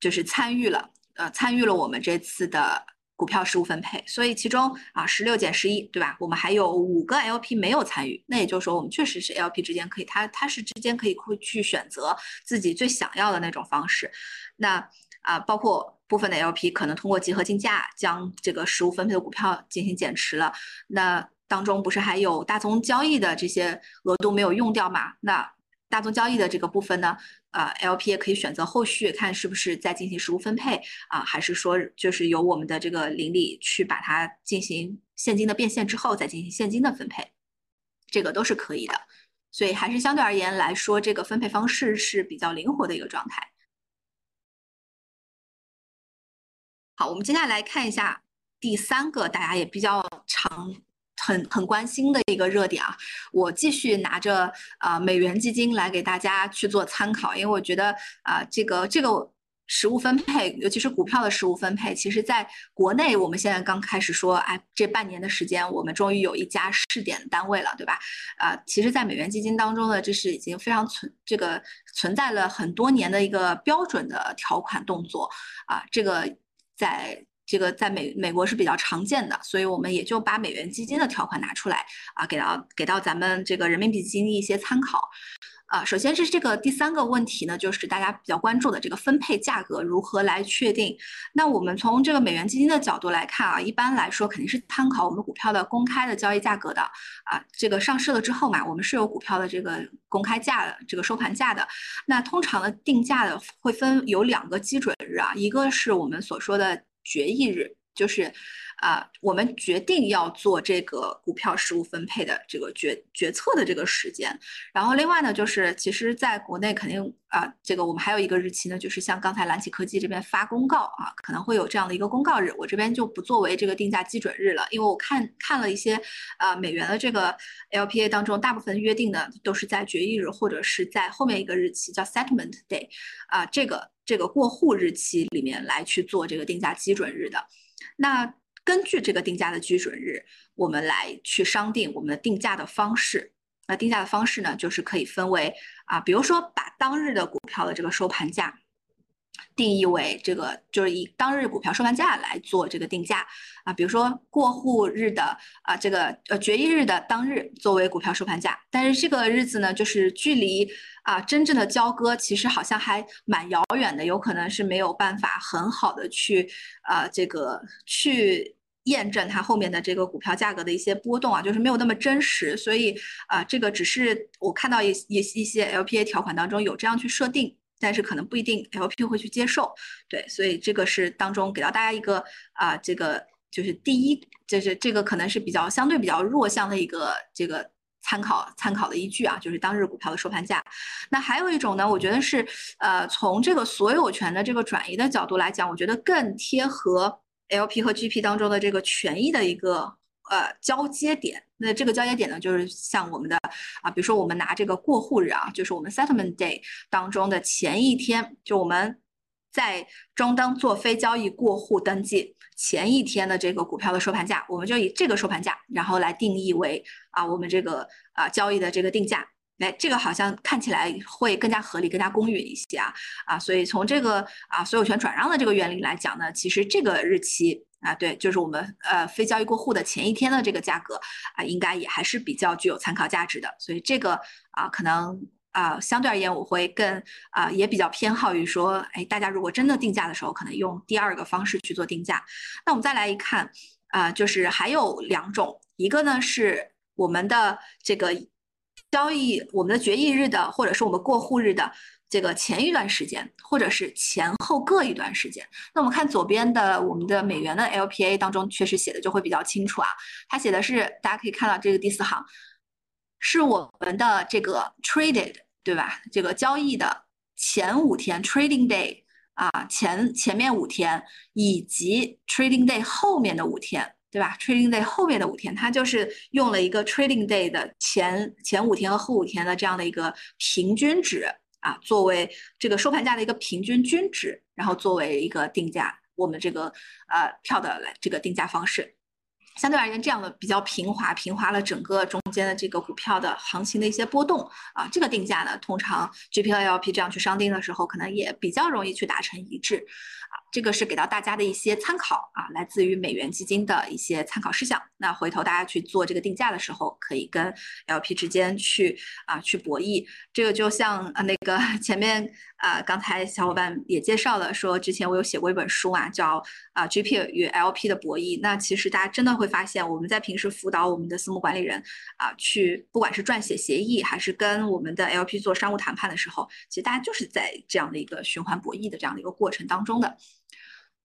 就是参与了，呃，参与了我们这次的。股票实物分配，所以其中啊十六减十一，对吧？我们还有五个 LP 没有参与，那也就是说，我们确实是 LP 之间可以，它它是之间可以会去选择自己最想要的那种方式。那啊，包括部分的 LP 可能通过集合竞价将这个实物分配的股票进行减持了。那当中不是还有大宗交易的这些额度没有用掉嘛？那大宗交易的这个部分呢？呃，LP 也可以选择后续看是不是再进行实物分配啊，还是说就是由我们的这个邻里去把它进行现金的变现之后再进行现金的分配，这个都是可以的。所以还是相对而言来说，这个分配方式是比较灵活的一个状态。好，我们接下来看一下第三个大家也比较常。很很关心的一个热点啊，我继续拿着啊美元基金来给大家去做参考，因为我觉得啊这个这个实物分配，尤其是股票的实物分配，其实在国内我们现在刚开始说，哎，这半年的时间，我们终于有一家试点单位了，对吧？啊，其实，在美元基金当中呢，这是已经非常存这个存在了很多年的一个标准的条款动作啊，这个在。这个在美美国是比较常见的，所以我们也就把美元基金的条款拿出来啊，给到给到咱们这个人民币基金一些参考。啊，首先是这个第三个问题呢，就是大家比较关注的这个分配价格如何来确定。那我们从这个美元基金的角度来看啊，一般来说肯定是参考我们股票的公开的交易价格的啊。这个上市了之后嘛，我们是有股票的这个公开价的这个收盘价的。那通常的定价的会分有两个基准日啊，一个是我们所说的。决议日。就是，啊，我们决定要做这个股票实物分配的这个决决策的这个时间。然后另外呢，就是其实在国内肯定啊，这个我们还有一个日期呢，就是像刚才蓝启科技这边发公告啊，可能会有这样的一个公告日。我这边就不作为这个定价基准日了，因为我看看了一些啊美元的这个 LPA 当中，大部分约定的都是在决议日或者是在后面一个日期叫 Settlement Day 啊，这个。这个过户日期里面来去做这个定价基准日的，那根据这个定价的基准日，我们来去商定我们的定价的方式。那定价的方式呢，就是可以分为啊，比如说把当日的股票的这个收盘价。定义为这个就是以当日股票收盘价来做这个定价。啊，比如说过户日的啊这个呃决议日的当日作为股票收盘价，但是这个日子呢，就是距离啊真正的交割其实好像还蛮遥远的，有可能是没有办法很好的去啊这个去验证它后面的这个股票价格的一些波动啊，就是没有那么真实，所以啊这个只是我看到一一一些 LPA 条款当中有这样去设定。但是可能不一定 LP 会去接受，对，所以这个是当中给到大家一个啊，这个就是第一，就是这个可能是比较相对比较弱项的一个这个参考参考的依据啊，就是当日股票的收盘价。那还有一种呢，我觉得是呃从这个所有权的这个转移的角度来讲，我觉得更贴合 LP 和 GP 当中的这个权益的一个。呃，交接点，那这个交接点呢，就是像我们的啊，比如说我们拿这个过户日啊，就是我们 settlement day 当中的前一天，就我们在中登做非交易过户登记前一天的这个股票的收盘价，我们就以这个收盘价，然后来定义为啊，我们这个啊交易的这个定价，哎，这个好像看起来会更加合理、更加公允一些啊啊，所以从这个啊所有权转让的这个原理来讲呢，其实这个日期。啊，对，就是我们呃非交易过户的前一天的这个价格啊，应该也还是比较具有参考价值的。所以这个啊，可能啊相对而言，我会更啊也比较偏好于说，哎，大家如果真的定价的时候，可能用第二个方式去做定价。那我们再来一看啊，就是还有两种，一个呢是我们的这个交易，我们的决议日的，或者是我们过户日的。这个前一段时间，或者是前后各一段时间，那我们看左边的我们的美元的 LPA 当中，确实写的就会比较清楚啊。它写的是，大家可以看到这个第四行，是我们的这个 traded 对吧？这个交易的前五天 trading day 啊，前前面五天以及 trading day 后面的五天，对吧？trading day 后面的五天，它就是用了一个 trading day 的前前五天和后五天的这样的一个平均值。啊，作为这个收盘价的一个平均均值，然后作为一个定价，我们这个呃票的来这个定价方式，相对而言，这样的比较平滑，平滑了整个中间的这个股票的行情的一些波动啊，这个定价呢，通常 GPLLP 这样去商定的时候，可能也比较容易去达成一致啊。这个是给到大家的一些参考啊，来自于美元基金的一些参考事项。那回头大家去做这个定价的时候，可以跟 LP 之间去啊去博弈。这个就像啊那个 *laughs* 前面啊刚才小伙伴也介绍了，说之前我有写过一本书啊，叫啊 GP 与 LP 的博弈。那其实大家真的会发现，我们在平时辅导我们的私募管理人啊，去不管是撰写协议，还是跟我们的 LP 做商务谈判的时候，其实大家就是在这样的一个循环博弈的这样的一个过程当中的。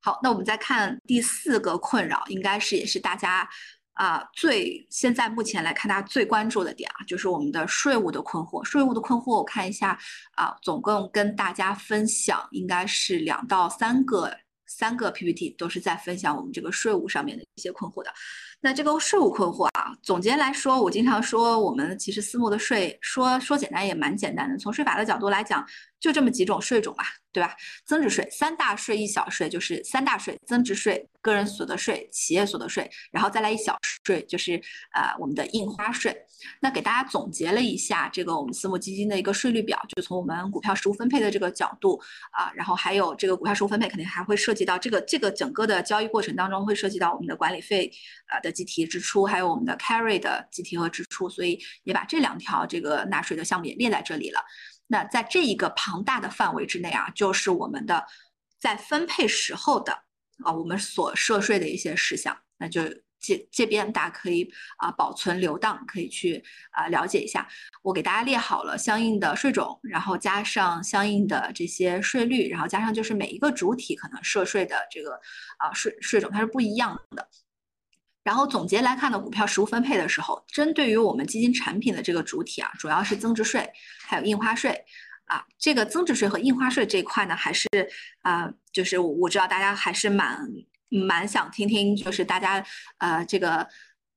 好，那我们再看第四个困扰，应该是也是大家啊最现在目前来看大家最关注的点啊，就是我们的税务的困惑。税务的困惑，我看一下啊，总共跟大家分享应该是两到三个三个 PPT，都是在分享我们这个税务上面的一些困惑的。那这个税务困惑啊，总结来说，我经常说，我们其实私募的税说说简单也蛮简单的。从税法的角度来讲，就这么几种税种嘛，对吧？增值税三大税一小税，就是三大税：增值税、个人所得税、企业所得税，然后再来一小税，就是呃我们的印花税。那给大家总结了一下这个我们私募基金的一个税率表，就从我们股票实物分配的这个角度啊，然后还有这个股票实物分配肯定还会涉及到这个这个整个的交易过程当中会涉及到我们的管理费呃的计提支出，还有我们的 carry 的计提和支出，所以也把这两条这个纳税的项目也列在这里了。那在这一个庞大的范围之内啊，就是我们的在分配时候的啊我们所涉税的一些事项，那就。这这边大家可以啊保存留档，可以去啊了解一下。我给大家列好了相应的税种，然后加上相应的这些税率，然后加上就是每一个主体可能涉税的这个啊税税种它是不一样的。然后总结来看呢，股票实物分配的时候，针对于我们基金产品的这个主体啊，主要是增值税还有印花税啊。这个增值税和印花税这一块呢，还是啊，就是我知道大家还是蛮。蛮想听听，就是大家呃，这个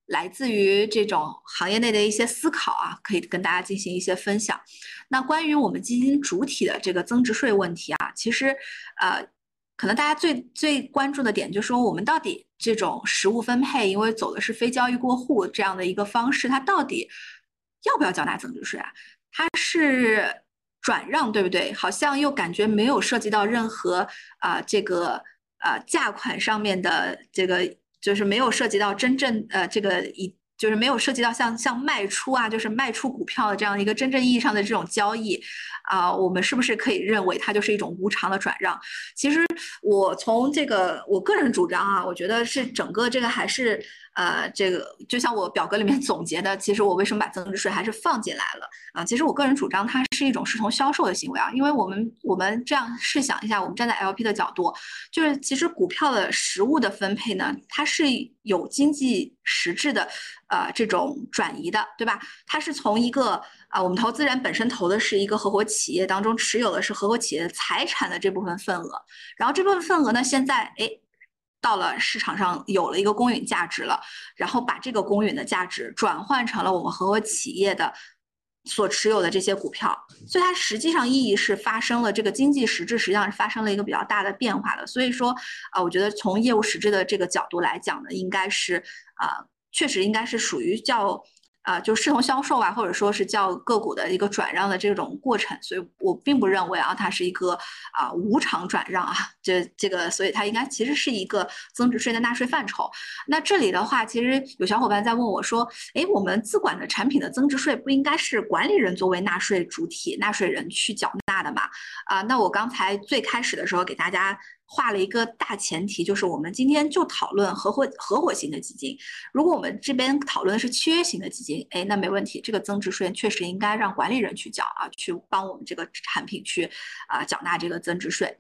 来自于这种行业内的一些思考啊，可以跟大家进行一些分享。那关于我们基金主体的这个增值税问题啊，其实呃，可能大家最最关注的点就是说，我们到底这种实物分配，因为走的是非交易过户这样的一个方式，它到底要不要缴纳增值税啊？它是转让，对不对？好像又感觉没有涉及到任何啊这个。呃，价款上面的这个就是没有涉及到真正呃，这个一就是没有涉及到像像卖出啊，就是卖出股票的这样一个真正意义上的这种交易啊，我们是不是可以认为它就是一种无偿的转让？其实我从这个我个人主张啊，我觉得是整个这个还是。呃，这个就像我表格里面 *laughs* 总结的，其实我为什么把增值税还是放进来了啊？其实我个人主张它是一种视同销售的行为啊，因为我们我们这样试想一下，我们站在 LP 的角度，就是其实股票的实物的分配呢，它是有经济实质的呃这种转移的，对吧？它是从一个啊，我们投资人本身投的是一个合伙企业当中持有的是合伙企业财产的这部分份额，然后这部分份额呢，现在哎。到了市场上有了一个公允价值了，然后把这个公允的价值转换成了我们合伙企业的所持有的这些股票，所以它实际上意义是发生了这个经济实质实际上是发生了一个比较大的变化的。所以说啊，我觉得从业务实质的这个角度来讲呢，应该是啊，确实应该是属于叫。啊，就视同销售啊，或者说是叫个股的一个转让的这种过程，所以我并不认为啊，它是一个啊无偿转让啊，这这个，所以它应该其实是一个增值税的纳税范畴。那这里的话，其实有小伙伴在问我说，哎，我们资管的产品的增值税不应该是管理人作为纳税主体、纳税人去缴纳的吗？啊，那我刚才最开始的时候给大家。画了一个大前提，就是我们今天就讨论合伙合伙型的基金。如果我们这边讨论的是契约型的基金，哎，那没问题，这个增值税确实应该让管理人去缴啊，去帮我们这个产品去啊缴纳这个增值税。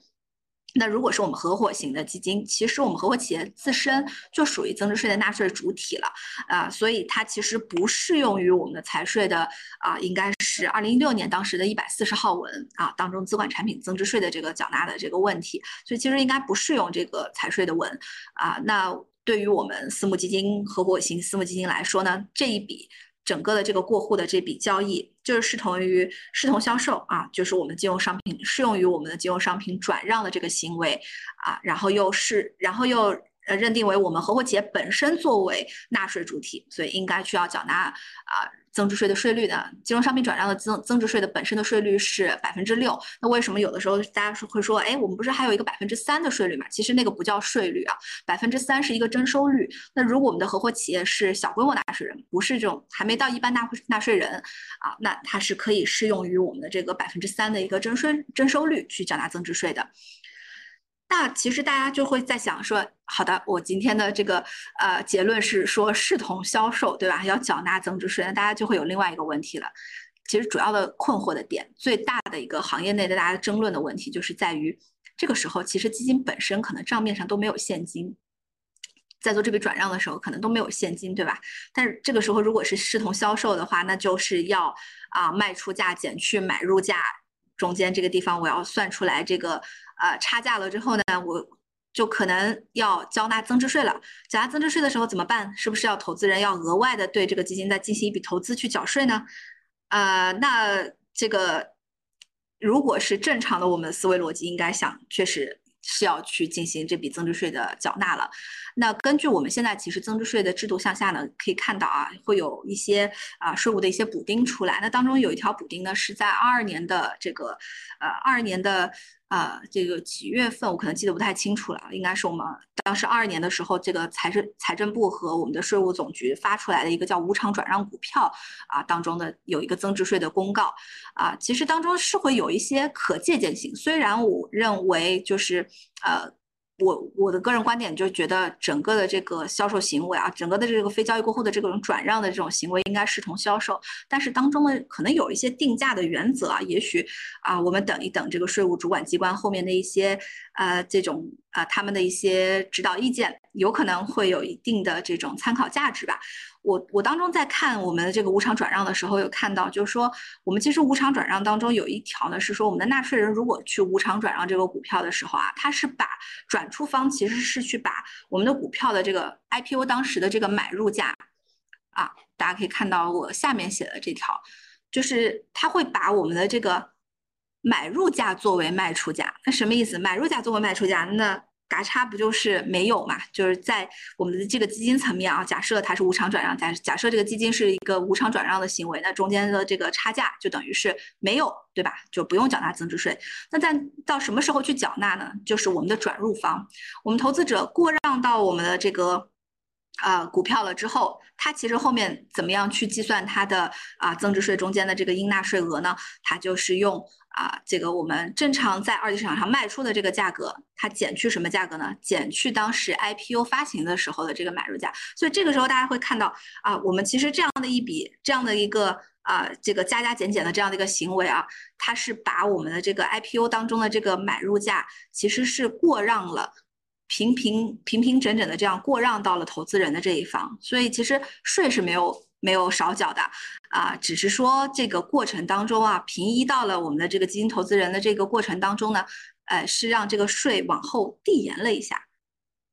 那如果是我们合伙型的基金，其实我们合伙企业自身就属于增值税的纳税主体了啊，所以它其实不适用于我们的财税的啊，应该是二零一六年当时的一百四十号文啊当中资管产品增值税的这个缴纳的这个问题，所以其实应该不适用这个财税的文啊。那对于我们私募基金合伙型私募基金来说呢，这一笔。整个的这个过户的这笔交易，就是视同于视同销售啊，就是我们金融商品适用于我们的金融商品转让的这个行为啊，然后又是，然后又认定为我们合伙企业本身作为纳税主体，所以应该需要缴纳啊。增值税的税率呢？金融商品转让的增增值税的本身的税率是百分之六。那为什么有的时候大家是会说，哎，我们不是还有一个百分之三的税率嘛？其实那个不叫税率啊，百分之三是一个征收率。那如果我们的合伙企业是小规模纳税人，不是这种还没到一般纳纳税人啊，那它是可以适用于我们的这个百分之三的一个征税征收率去缴纳增值税的。那其实大家就会在想说，好的，我今天的这个呃结论是说视同销售，对吧？要缴纳增值税，那大家就会有另外一个问题了。其实主要的困惑的点，最大的一个行业内的大家争论的问题，就是在于这个时候，其实基金本身可能账面上都没有现金，在做这笔转让的时候，可能都没有现金，对吧？但是这个时候如果是视同销售的话，那就是要啊卖出价减去买入价。中间这个地方我要算出来这个呃差价了之后呢，我就可能要交纳增值税了。缴纳增值税的时候怎么办？是不是要投资人要额外的对这个基金再进行一笔投资去缴税呢？呃，那这个如果是正常的，我们的思维逻辑应该想，确实是要去进行这笔增值税的缴纳了。那根据我们现在其实增值税的制度向下呢，可以看到啊，会有一些啊税务的一些补丁出来。那当中有一条补丁呢，是在二二年的这个呃二二年的。啊，这个几月份我可能记得不太清楚了，应该是我们当时二二年的时候，这个财政财政部和我们的税务总局发出来的一个叫无偿转让股票啊当中的有一个增值税的公告啊，其实当中是会有一些可借鉴性，虽然我认为就是呃。我我的个人观点就觉得，整个的这个销售行为啊，整个的这个非交易过后的这种转让的这种行为，应该视同销售。但是当中呢，可能有一些定价的原则啊，也许啊，我们等一等这个税务主管机关后面的一些呃这种啊他们的一些指导意见，有可能会有一定的这种参考价值吧。我我当中在看我们的这个无偿转让的时候，有看到就是说，我们其实无偿转让当中有一条呢，是说我们的纳税人如果去无偿转让这个股票的时候啊，他是把转出方其实是去把我们的股票的这个 IPO 当时的这个买入价啊，大家可以看到我下面写的这条，就是他会把我们的这个买入价作为卖出价，那什么意思？买入价作为卖出价，那？嘎差不就是没有嘛？就是在我们的这个基金层面啊，假设它是无偿转让，假假设这个基金是一个无偿转让的行为，那中间的这个差价就等于是没有，对吧？就不用缴纳增值税。那在到什么时候去缴纳呢？就是我们的转入方，我们投资者过让到我们的这个。啊，股票了之后，它其实后面怎么样去计算它的啊增值税中间的这个应纳税额呢？它就是用啊这个我们正常在二级市场上卖出的这个价格，它减去什么价格呢？减去当时 IPO 发行的时候的这个买入价。所以这个时候大家会看到啊，我们其实这样的一笔这样的一个啊这个加加减减的这样的一个行为啊，它是把我们的这个 IPO 当中的这个买入价其实是过让了。平平平平整整的这样过让到了投资人的这一方，所以其实税是没有没有少缴的啊，只是说这个过程当中啊，平移到了我们的这个基金投资人的这个过程当中呢，呃，是让这个税往后递延了一下，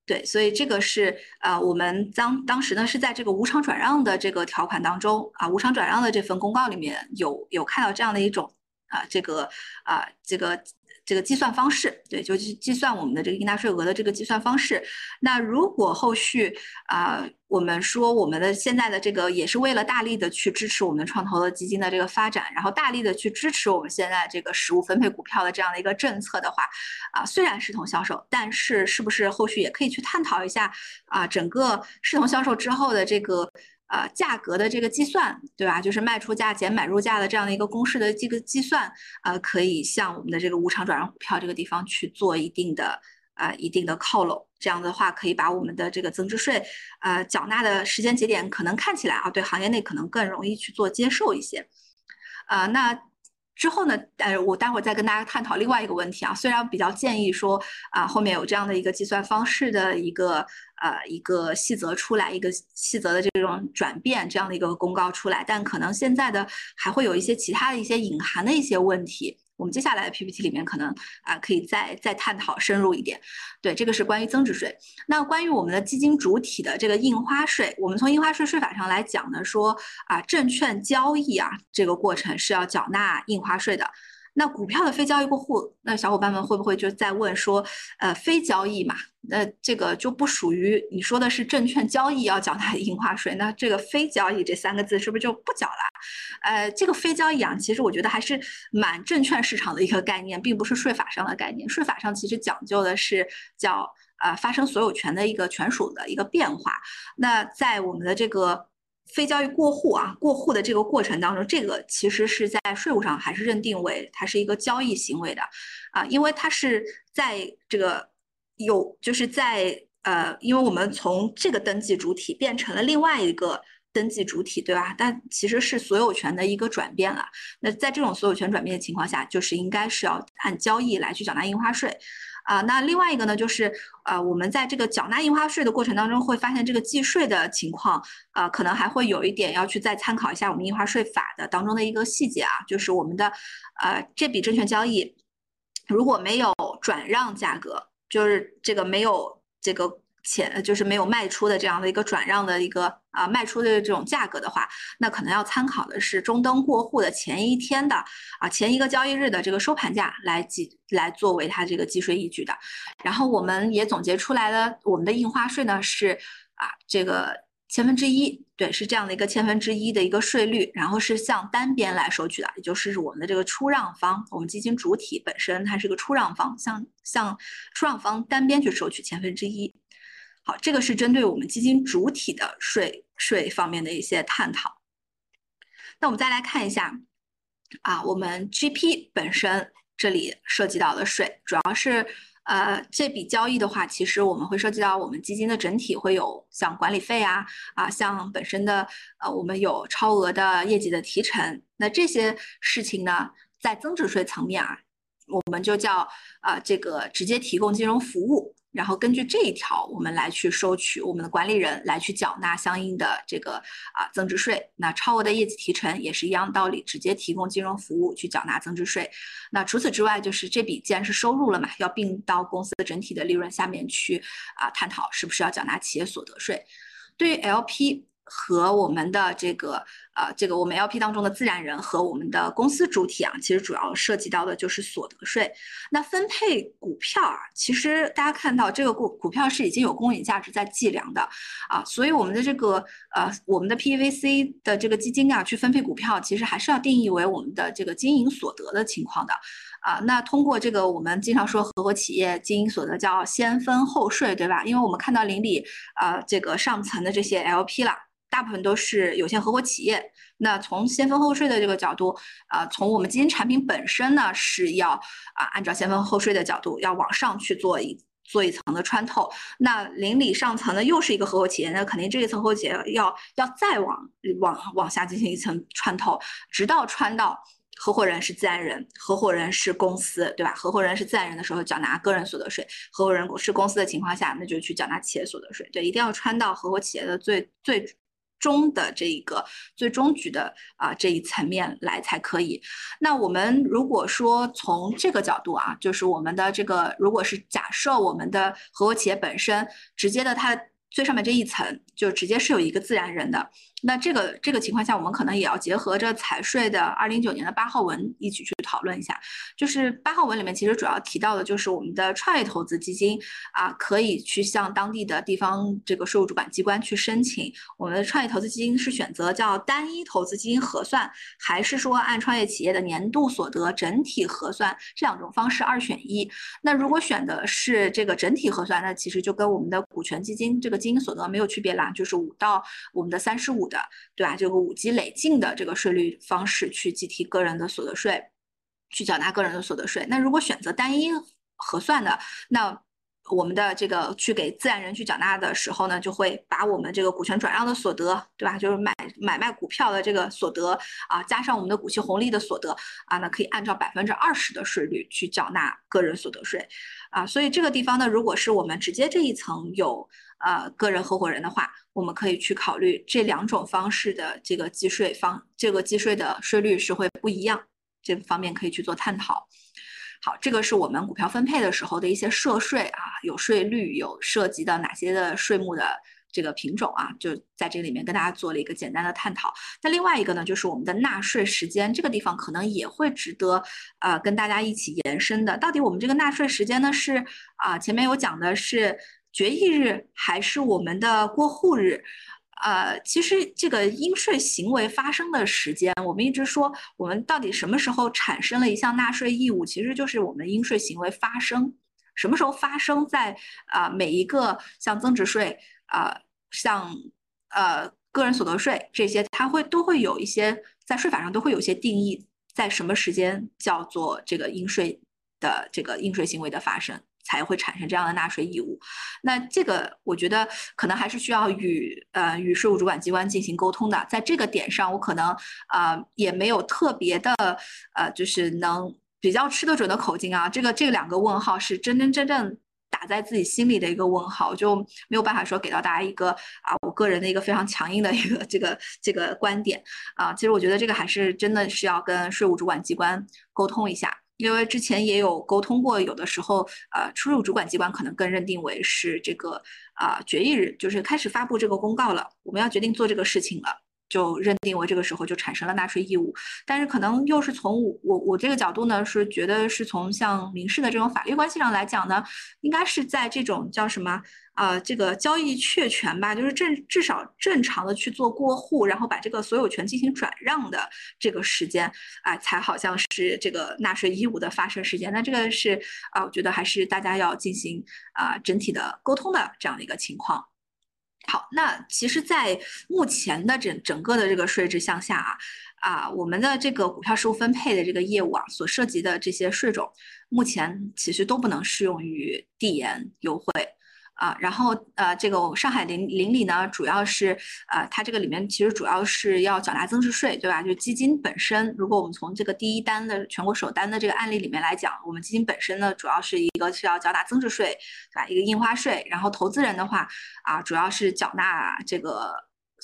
对，所以这个是呃，我们当当时呢是在这个无偿转让的这个条款当中啊，无偿转让的这份公告里面有有看到这样的一种啊，这个啊这个。这个计算方式，对，就是计算我们的这个应纳税额的这个计算方式。那如果后续啊，我们说我们的现在的这个也是为了大力的去支持我们创投的基金的这个发展，然后大力的去支持我们现在这个实物分配股票的这样的一个政策的话，啊，虽然视同销售，但是是不是后续也可以去探讨一下啊，整个视同销售之后的这个。呃，价格的这个计算，对吧？就是卖出价减买入价的这样的一个公式的这个计算，呃，可以向我们的这个无偿转让股票这个地方去做一定的呃一定的靠拢。这样的话，可以把我们的这个增值税，呃，缴纳的时间节点可能看起来啊，对行业内可能更容易去做接受一些。呃，那。之后呢？呃，我待会儿再跟大家探讨另外一个问题啊。虽然比较建议说啊，后面有这样的一个计算方式的一个呃一个细则出来，一个细则的这种转变这样的一个公告出来，但可能现在的还会有一些其他的一些隐含的一些问题。我们接下来的 PPT 里面可能啊可以再再探讨深入一点，对，这个是关于增值税。那关于我们的基金主体的这个印花税，我们从印花税税法上来讲呢，说啊证券交易啊这个过程是要缴纳印花税的。那股票的非交易过户，那小伙伴们会不会就在问说，呃，非交易嘛，那这个就不属于你说的是证券交易要缴纳印花税，那这个非交易这三个字是不是就不缴了？呃，这个非交易啊，其实我觉得还是蛮证券市场的一个概念，并不是税法上的概念。税法上其实讲究的是叫呃发生所有权的一个权属的一个变化。那在我们的这个。非交易过户啊，过户的这个过程当中，这个其实是在税务上还是认定为它是一个交易行为的，啊，因为它是在这个有就是在呃，因为我们从这个登记主体变成了另外一个登记主体，对吧？但其实是所有权的一个转变了。那在这种所有权转变的情况下，就是应该是要按交易来去缴纳印花税。啊，那另外一个呢，就是呃，我们在这个缴纳印花税的过程当中，会发现这个计税的情况，呃，可能还会有一点要去再参考一下我们印花税法的当中的一个细节啊，就是我们的呃这笔证券交易如果没有转让价格，就是这个没有这个。钱就是没有卖出的这样的一个转让的一个啊卖出的这种价格的话，那可能要参考的是中登过户的前一天的啊前一个交易日的这个收盘价来计来作为它这个计税依据的。然后我们也总结出来了，我们的印花税呢是啊这个千分之一，对，是这样的一个千分之一的一个税率，然后是向单边来收取的，也就是我们的这个出让方，我们基金主体本身它是个出让方，向向出让方单边去收取千分之一。好，这个是针对我们基金主体的税税方面的一些探讨。那我们再来看一下，啊，我们 GP 本身这里涉及到的税，主要是，呃，这笔交易的话，其实我们会涉及到我们基金的整体会有像管理费啊，啊，像本身的，呃，我们有超额的业绩的提成，那这些事情呢，在增值税层面啊，我们就叫啊，这个直接提供金融服务。然后根据这一条，我们来去收取我们的管理人来去缴纳相应的这个啊增值税。那超额的业绩提成也是一样道理，直接提供金融服务去缴纳增值税。那除此之外，就是这笔既然是收入了嘛，要并到公司的整体的利润下面去啊探讨是不是要缴纳企业所得税。对于 LP。和我们的这个呃，这个我们 LP 当中的自然人和我们的公司主体啊，其实主要涉及到的就是所得税。那分配股票啊，其实大家看到这个股股票是已经有公允价值在计量的啊，所以我们的这个呃，我们的 PVC 的这个基金啊，去分配股票，其实还是要定义为我们的这个经营所得的情况的啊。那通过这个我们经常说合伙企业经营所得叫先分后税，对吧？因为我们看到邻里啊这个上层的这些 LP 了。大部分都是有限合伙企业。那从先分后税的这个角度，啊，从我们基金产品本身呢，是要啊按照先分后税的角度，要往上去做一做一层的穿透。那邻里上层呢，又是一个合伙企业，那肯定这一层合伙企业要要再往往往下进行一层穿透，直到穿到合伙人是自然人，合伙人是公司，对吧？合伙人是自然人的时候，缴纳个人所得税；合伙人是公司的情况下，那就去缴纳企业所得税。对，一定要穿到合伙企业的最最。中的这一个最终局的啊这一层面来才可以。那我们如果说从这个角度啊，就是我们的这个，如果是假设我们的合伙企业本身直接的它最上面这一层就直接是有一个自然人的。那这个这个情况下，我们可能也要结合着财税的二零一九年的八号文一起去讨论一下。就是八号文里面其实主要提到的就是我们的创业投资基金啊，可以去向当地的地方这个税务主管机关去申请。我们的创业投资基金是选择叫单一投资基金核算，还是说按创业企业的年度所得整体核算这两种方式二选一？那如果选的是这个整体核算，那其实就跟我们的股权基金这个经营所得没有区别啦，就是五到我们的三十五。的对吧？这个五级累进的这个税率方式去计提个人的所得税，去缴纳个人的所得税。那如果选择单一核算的，那我们的这个去给自然人去缴纳的时候呢，就会把我们这个股权转让的所得，对吧？就是买买卖股票的这个所得啊，加上我们的股息红利的所得啊，那可以按照百分之二十的税率去缴纳个人所得税啊。所以这个地方呢，如果是我们直接这一层有。呃，个人合伙人的话，我们可以去考虑这两种方式的这个计税方，这个计税的税率是会不一样，这方面可以去做探讨。好，这个是我们股票分配的时候的一些涉税啊，有税率有涉及到哪些的税目的这个品种啊，就在这里面跟大家做了一个简单的探讨。那另外一个呢，就是我们的纳税时间，这个地方可能也会值得呃跟大家一起延伸的。到底我们这个纳税时间呢是啊，前面有讲的是。决议日还是我们的过户日，呃，其实这个应税行为发生的时间，我们一直说，我们到底什么时候产生了一项纳税义务，其实就是我们应税行为发生什么时候发生在啊每一个像增值税啊，像呃个人所得税这些，它会都会有一些在税法上都会有一些定义，在什么时间叫做这个应税的这个应税行为的发生。才会产生这样的纳税义务，那这个我觉得可能还是需要与呃与税务主管机关进行沟通的。在这个点上，我可能呃也没有特别的呃就是能比较吃得准的口径啊。这个这两个问号是真真正正打在自己心里的一个问号，就没有办法说给到大家一个啊我个人的一个非常强硬的一个 *laughs* 这个这个观点啊。其实我觉得这个还是真的是要跟税务主管机关沟通一下。因为之前也有沟通过，有的时候呃，出入主管机关可能更认定为是这个啊决议日，就是开始发布这个公告了，我们要决定做这个事情了。就认定为这个时候就产生了纳税义务，但是可能又是从我我我这个角度呢，是觉得是从像民事的这种法律关系上来讲呢，应该是在这种叫什么啊这个交易确权吧，就是正至少正常的去做过户，然后把这个所有权进行转让的这个时间啊，才好像是这个纳税义务的发生时间。那这个是啊，我觉得还是大家要进行啊整体的沟通的这样的一个情况。好，那其实，在目前的整整个的这个税制向下啊，啊，我们的这个股票实物分配的这个业务啊，所涉及的这些税种，目前其实都不能适用于递延优惠。啊，然后呃，这个上海邻邻里呢，主要是呃，它这个里面其实主要是要缴纳增值税，对吧？就基金本身，如果我们从这个第一单的全国首单的这个案例里面来讲，我们基金本身呢，主要是一个是要缴纳增值税，对吧？一个印花税，然后投资人的话啊，主要是缴纳这个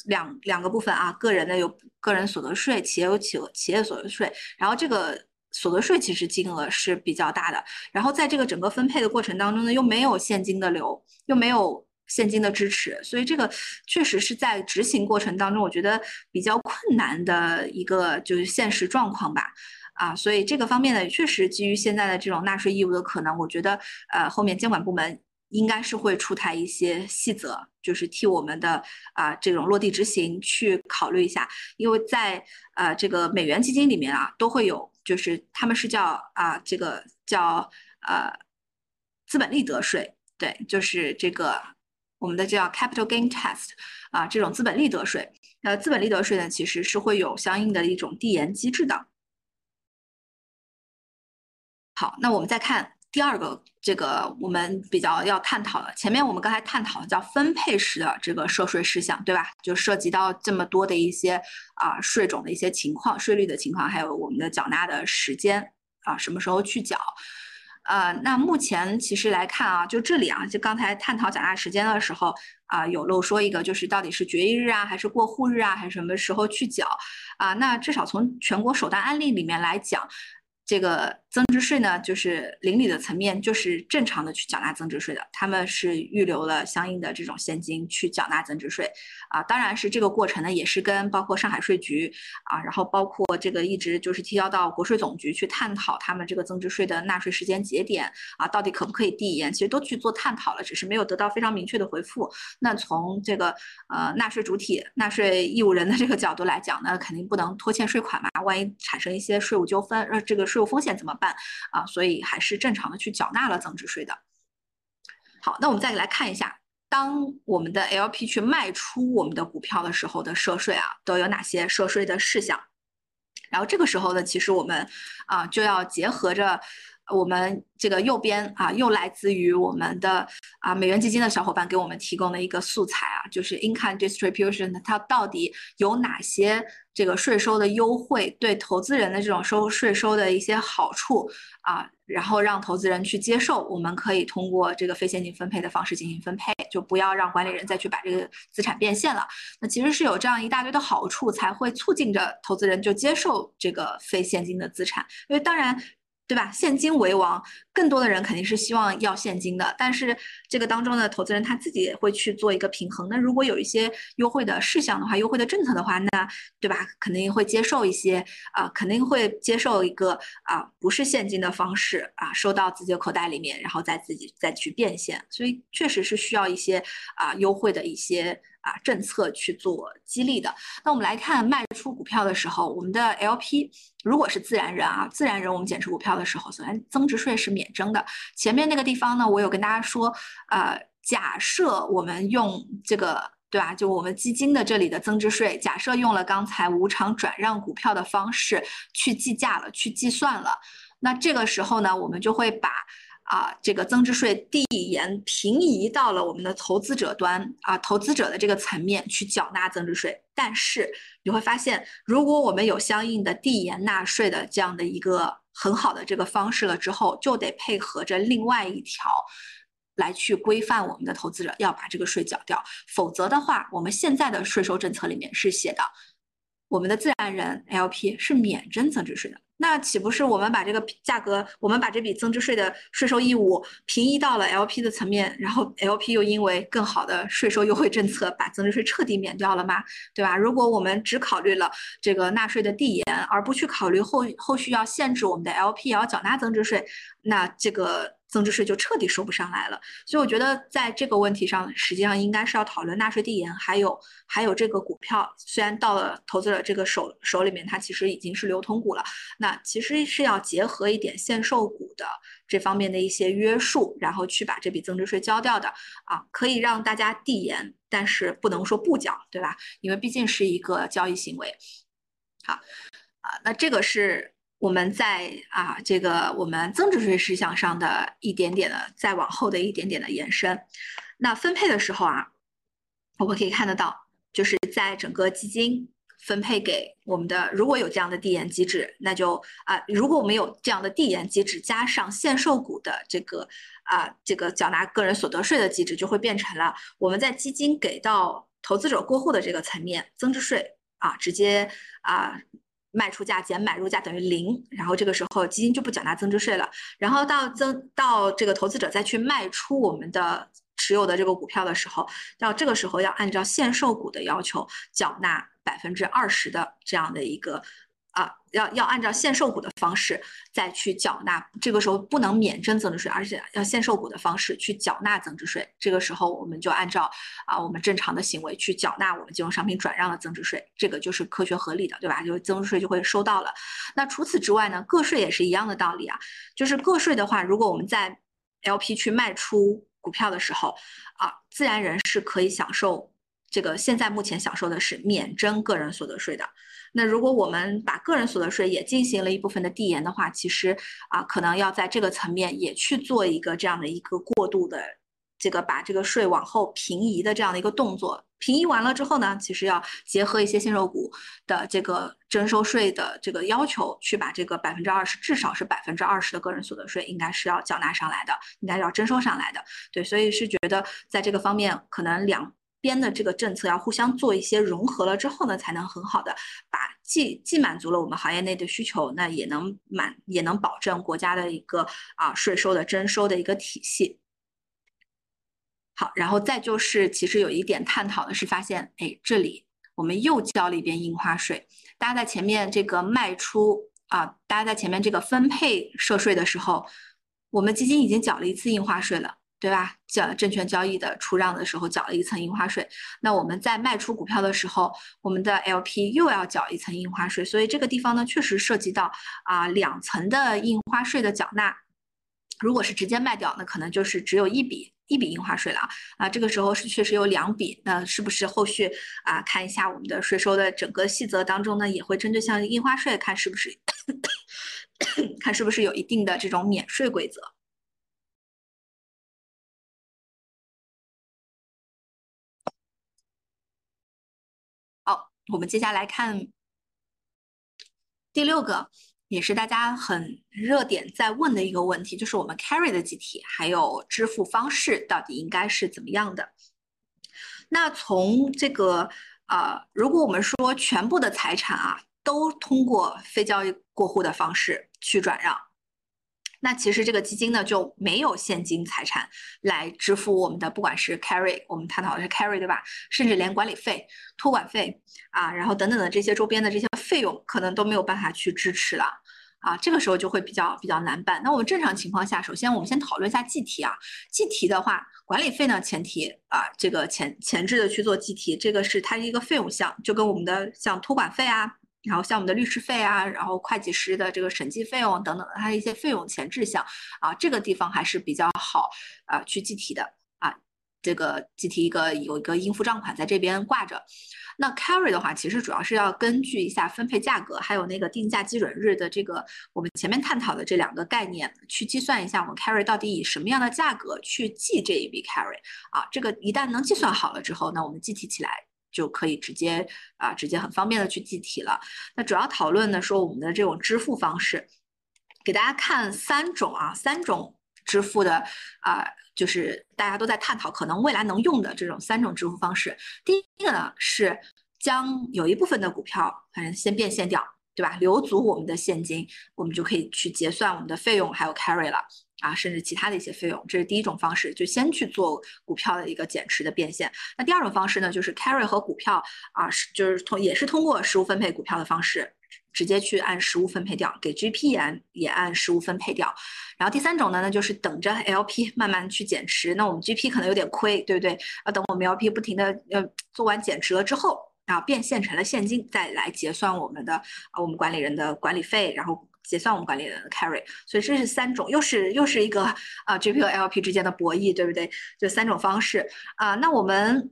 两两个部分啊，个人的有个人所得税，企业有企企业所得税，然后这个。所得税其实金额是比较大的，然后在这个整个分配的过程当中呢，又没有现金的流，又没有现金的支持，所以这个确实是在执行过程当中，我觉得比较困难的一个就是现实状况吧。啊，所以这个方面呢，确实基于现在的这种纳税义务的可能，我觉得呃后面监管部门应该是会出台一些细则，就是替我们的啊这种落地执行去考虑一下，因为在呃这个美元基金里面啊都会有。就是他们是叫啊，这个叫呃资本利得税，对，就是这个我们的叫 capital gain test 啊，这种资本利得税。呃，资本利得税呢，其实是会有相应的一种递延机制的。好，那我们再看第二个这个我们比较要探讨的，前面我们刚才探讨的叫分配时的这个涉税事项，对吧？就涉及到这么多的一些啊税种的一些情况、税率的情况，还有我们的缴纳的时间啊，什么时候去缴？呃，那目前其实来看啊，就这里啊，就刚才探讨缴纳时间的时候啊，有漏说一个，就是到底是决议日啊，还是过户日啊，还是什么时候去缴啊？那至少从全国首单案例里面来讲。这个增值税呢，就是邻里的层面，就是正常的去缴纳增值税的，他们是预留了相应的这种现金去缴纳增值税啊。当然是这个过程呢，也是跟包括上海税局啊，然后包括这个一直就是提交到国税总局去探讨他们这个增值税的纳税时间节点啊，到底可不可以递延，其实都去做探讨了，只是没有得到非常明确的回复。那从这个呃纳税主体、纳税义务人的这个角度来讲呢，肯定不能拖欠税款嘛，万一产生一些税务纠纷，呃，这个。税务风险怎么办啊？所以还是正常的去缴纳了增值税的。好，那我们再来看一下，当我们的 LP 去卖出我们的股票的时候的涉税啊，都有哪些涉税的事项？然后这个时候呢，其实我们啊就要结合着。我们这个右边啊，又来自于我们的啊美元基金的小伙伴给我们提供的一个素材啊，就是 income distribution，它到底有哪些这个税收的优惠，对投资人的这种收税收的一些好处啊，然后让投资人去接受，我们可以通过这个非现金分配的方式进行分配，就不要让管理人再去把这个资产变现了。那其实是有这样一大堆的好处，才会促进着投资人就接受这个非现金的资产，因为当然。对吧？现金为王，更多的人肯定是希望要现金的。但是这个当中的投资人他自己也会去做一个平衡。那如果有一些优惠的事项的话，优惠的政策的话，那对吧？肯定会接受一些啊，肯定会接受一个啊，不是现金的方式啊，收到自己的口袋里面，然后再自己再去变现。所以确实是需要一些啊优惠的一些。啊，政策去做激励的。那我们来看卖出股票的时候，我们的 LP 如果是自然人啊，自然人我们减持股票的时候，首先增值税是免征的。前面那个地方呢，我有跟大家说，呃，假设我们用这个，对吧？就我们基金的这里的增值税，假设用了刚才无偿转让股票的方式去计价了，去计算了，那这个时候呢，我们就会把。啊，这个增值税递延平移到了我们的投资者端啊，投资者的这个层面去缴纳增值税。但是你会发现，如果我们有相应的递延纳税的这样的一个很好的这个方式了之后，就得配合着另外一条来去规范我们的投资者要把这个税缴掉。否则的话，我们现在的税收政策里面是写的，我们的自然人 LP 是免征增值税的。那岂不是我们把这个价格，我们把这笔增值税的税收义务平移到了 LP 的层面，然后 LP 又因为更好的税收优惠政策把增值税彻底免掉了吗？对吧？如果我们只考虑了这个纳税的递延，而不去考虑后后续要限制我们的 LP 也要缴纳增值税，那这个。增值税就彻底收不上来了，所以我觉得在这个问题上，实际上应该是要讨论纳税递延，还有还有这个股票，虽然到了投资者这个手手里面，它其实已经是流通股了，那其实是要结合一点限售股的这方面的一些约束，然后去把这笔增值税交掉的啊，可以让大家递延，但是不能说不缴，对吧？因为毕竟是一个交易行为。好，啊，那这个是。我们在啊，这个我们增值税事项上的一点点的，再往后的一点点的延伸。那分配的时候啊，我们可以看得到，就是在整个基金分配给我们的，如果有这样的递延机制，那就啊，如果我们有这样的递延机制，加上限售股的这个啊，这个缴纳个人所得税的机制，就会变成了我们在基金给到投资者过户的这个层面，增值税啊，直接啊。卖出价减买入价等于零，然后这个时候基金就不缴纳增值税了。然后到增到这个投资者再去卖出我们的持有的这个股票的时候，到这个时候要按照限售股的要求缴纳百分之二十的这样的一个。要要按照限售股的方式再去缴纳，这个时候不能免征增值税，而且要限售股的方式去缴纳增值税。这个时候我们就按照啊我们正常的行为去缴纳我们金融商品转让的增值税，这个就是科学合理的，对吧？就是增值税就会收到了。那除此之外呢，个税也是一样的道理啊，就是个税的话，如果我们在 LP 去卖出股票的时候，啊，自然人是可以享受这个现在目前享受的是免征个人所得税的。那如果我们把个人所得税也进行了一部分的递延的话，其实啊，可能要在这个层面也去做一个这样的一个过渡的，这个把这个税往后平移的这样的一个动作。平移完了之后呢，其实要结合一些限售股的这个征收税的这个要求，去把这个百分之二十，至少是百分之二十的个人所得税，应该是要缴纳上来的，应该要征收上来的。对，所以是觉得在这个方面可能两。边的这个政策要互相做一些融合了之后呢，才能很好的把既既满足了我们行业内的需求，那也能满也能保证国家的一个啊税收的征收的一个体系。好，然后再就是其实有一点探讨的是发现，哎，这里我们又交了一遍印花税。大家在前面这个卖出啊，大家在前面这个分配涉税的时候，我们基金已经缴了一次印花税了。对吧？缴证券交易的出让的时候缴了一层印花税，那我们在卖出股票的时候，我们的 LP 又要缴一层印花税，所以这个地方呢，确实涉及到啊两层的印花税的缴纳。如果是直接卖掉，那可能就是只有一笔一笔印花税了啊啊。这个时候是确实有两笔，那是不是后续啊看一下我们的税收的整个细则当中呢，也会针对像印花税看是不是 *coughs* 看是不是有一定的这种免税规则。我们接下来看第六个，也是大家很热点在问的一个问题，就是我们 carry 的集体还有支付方式到底应该是怎么样的？那从这个呃，如果我们说全部的财产啊，都通过非交易过户的方式去转让。那其实这个基金呢就没有现金财产来支付我们的，不管是 carry，我们探讨的是 carry 对吧？甚至连管理费、托管费啊，然后等等的这些周边的这些费用，可能都没有办法去支持了啊。这个时候就会比较比较难办。那我们正常情况下，首先我们先讨论一下计提啊。计提的话，管理费呢前提啊，这个前前置的去做计提，这个是它一个费用项，就跟我们的像托管费啊。然后像我们的律师费啊，然后会计师的这个审计费用等等，它一些费用前置项啊，这个地方还是比较好啊去计提的啊，这个计提一个有一个应付账款在这边挂着。那 carry 的话，其实主要是要根据一下分配价格，还有那个定价基准日的这个我们前面探讨的这两个概念，去计算一下我们 carry 到底以什么样的价格去计这一笔 carry 啊，这个一旦能计算好了之后，那我们计提起来。就可以直接啊，直接很方便的去计提了。那主要讨论呢，说我们的这种支付方式，给大家看三种啊，三种支付的啊，就是大家都在探讨可能未来能用的这种三种支付方式。第一个呢是将有一部分的股票反正先变现掉，对吧？留足我们的现金，我们就可以去结算我们的费用还有 carry 了啊，甚至其他的一些费用。这是第一种方式，就先去做股票的一个减持的变现。那第二种方式呢，就是 carry 和股票啊，是就是通也是通过实物分配股票的方式。直接去按实物分配掉，给 GP 也按也按实物分配掉。然后第三种呢，那就是等着 LP 慢慢去减持。那我们 GP 可能有点亏，对不对？要等我们 LP 不停的呃做完减持了之后，啊变现成了现金，再来结算我们的啊我们管理人的管理费，然后结算我们管理人的 carry。所以这是三种，又是又是一个啊 GP 和 LP 之间的博弈，对不对？就三种方式啊。那我们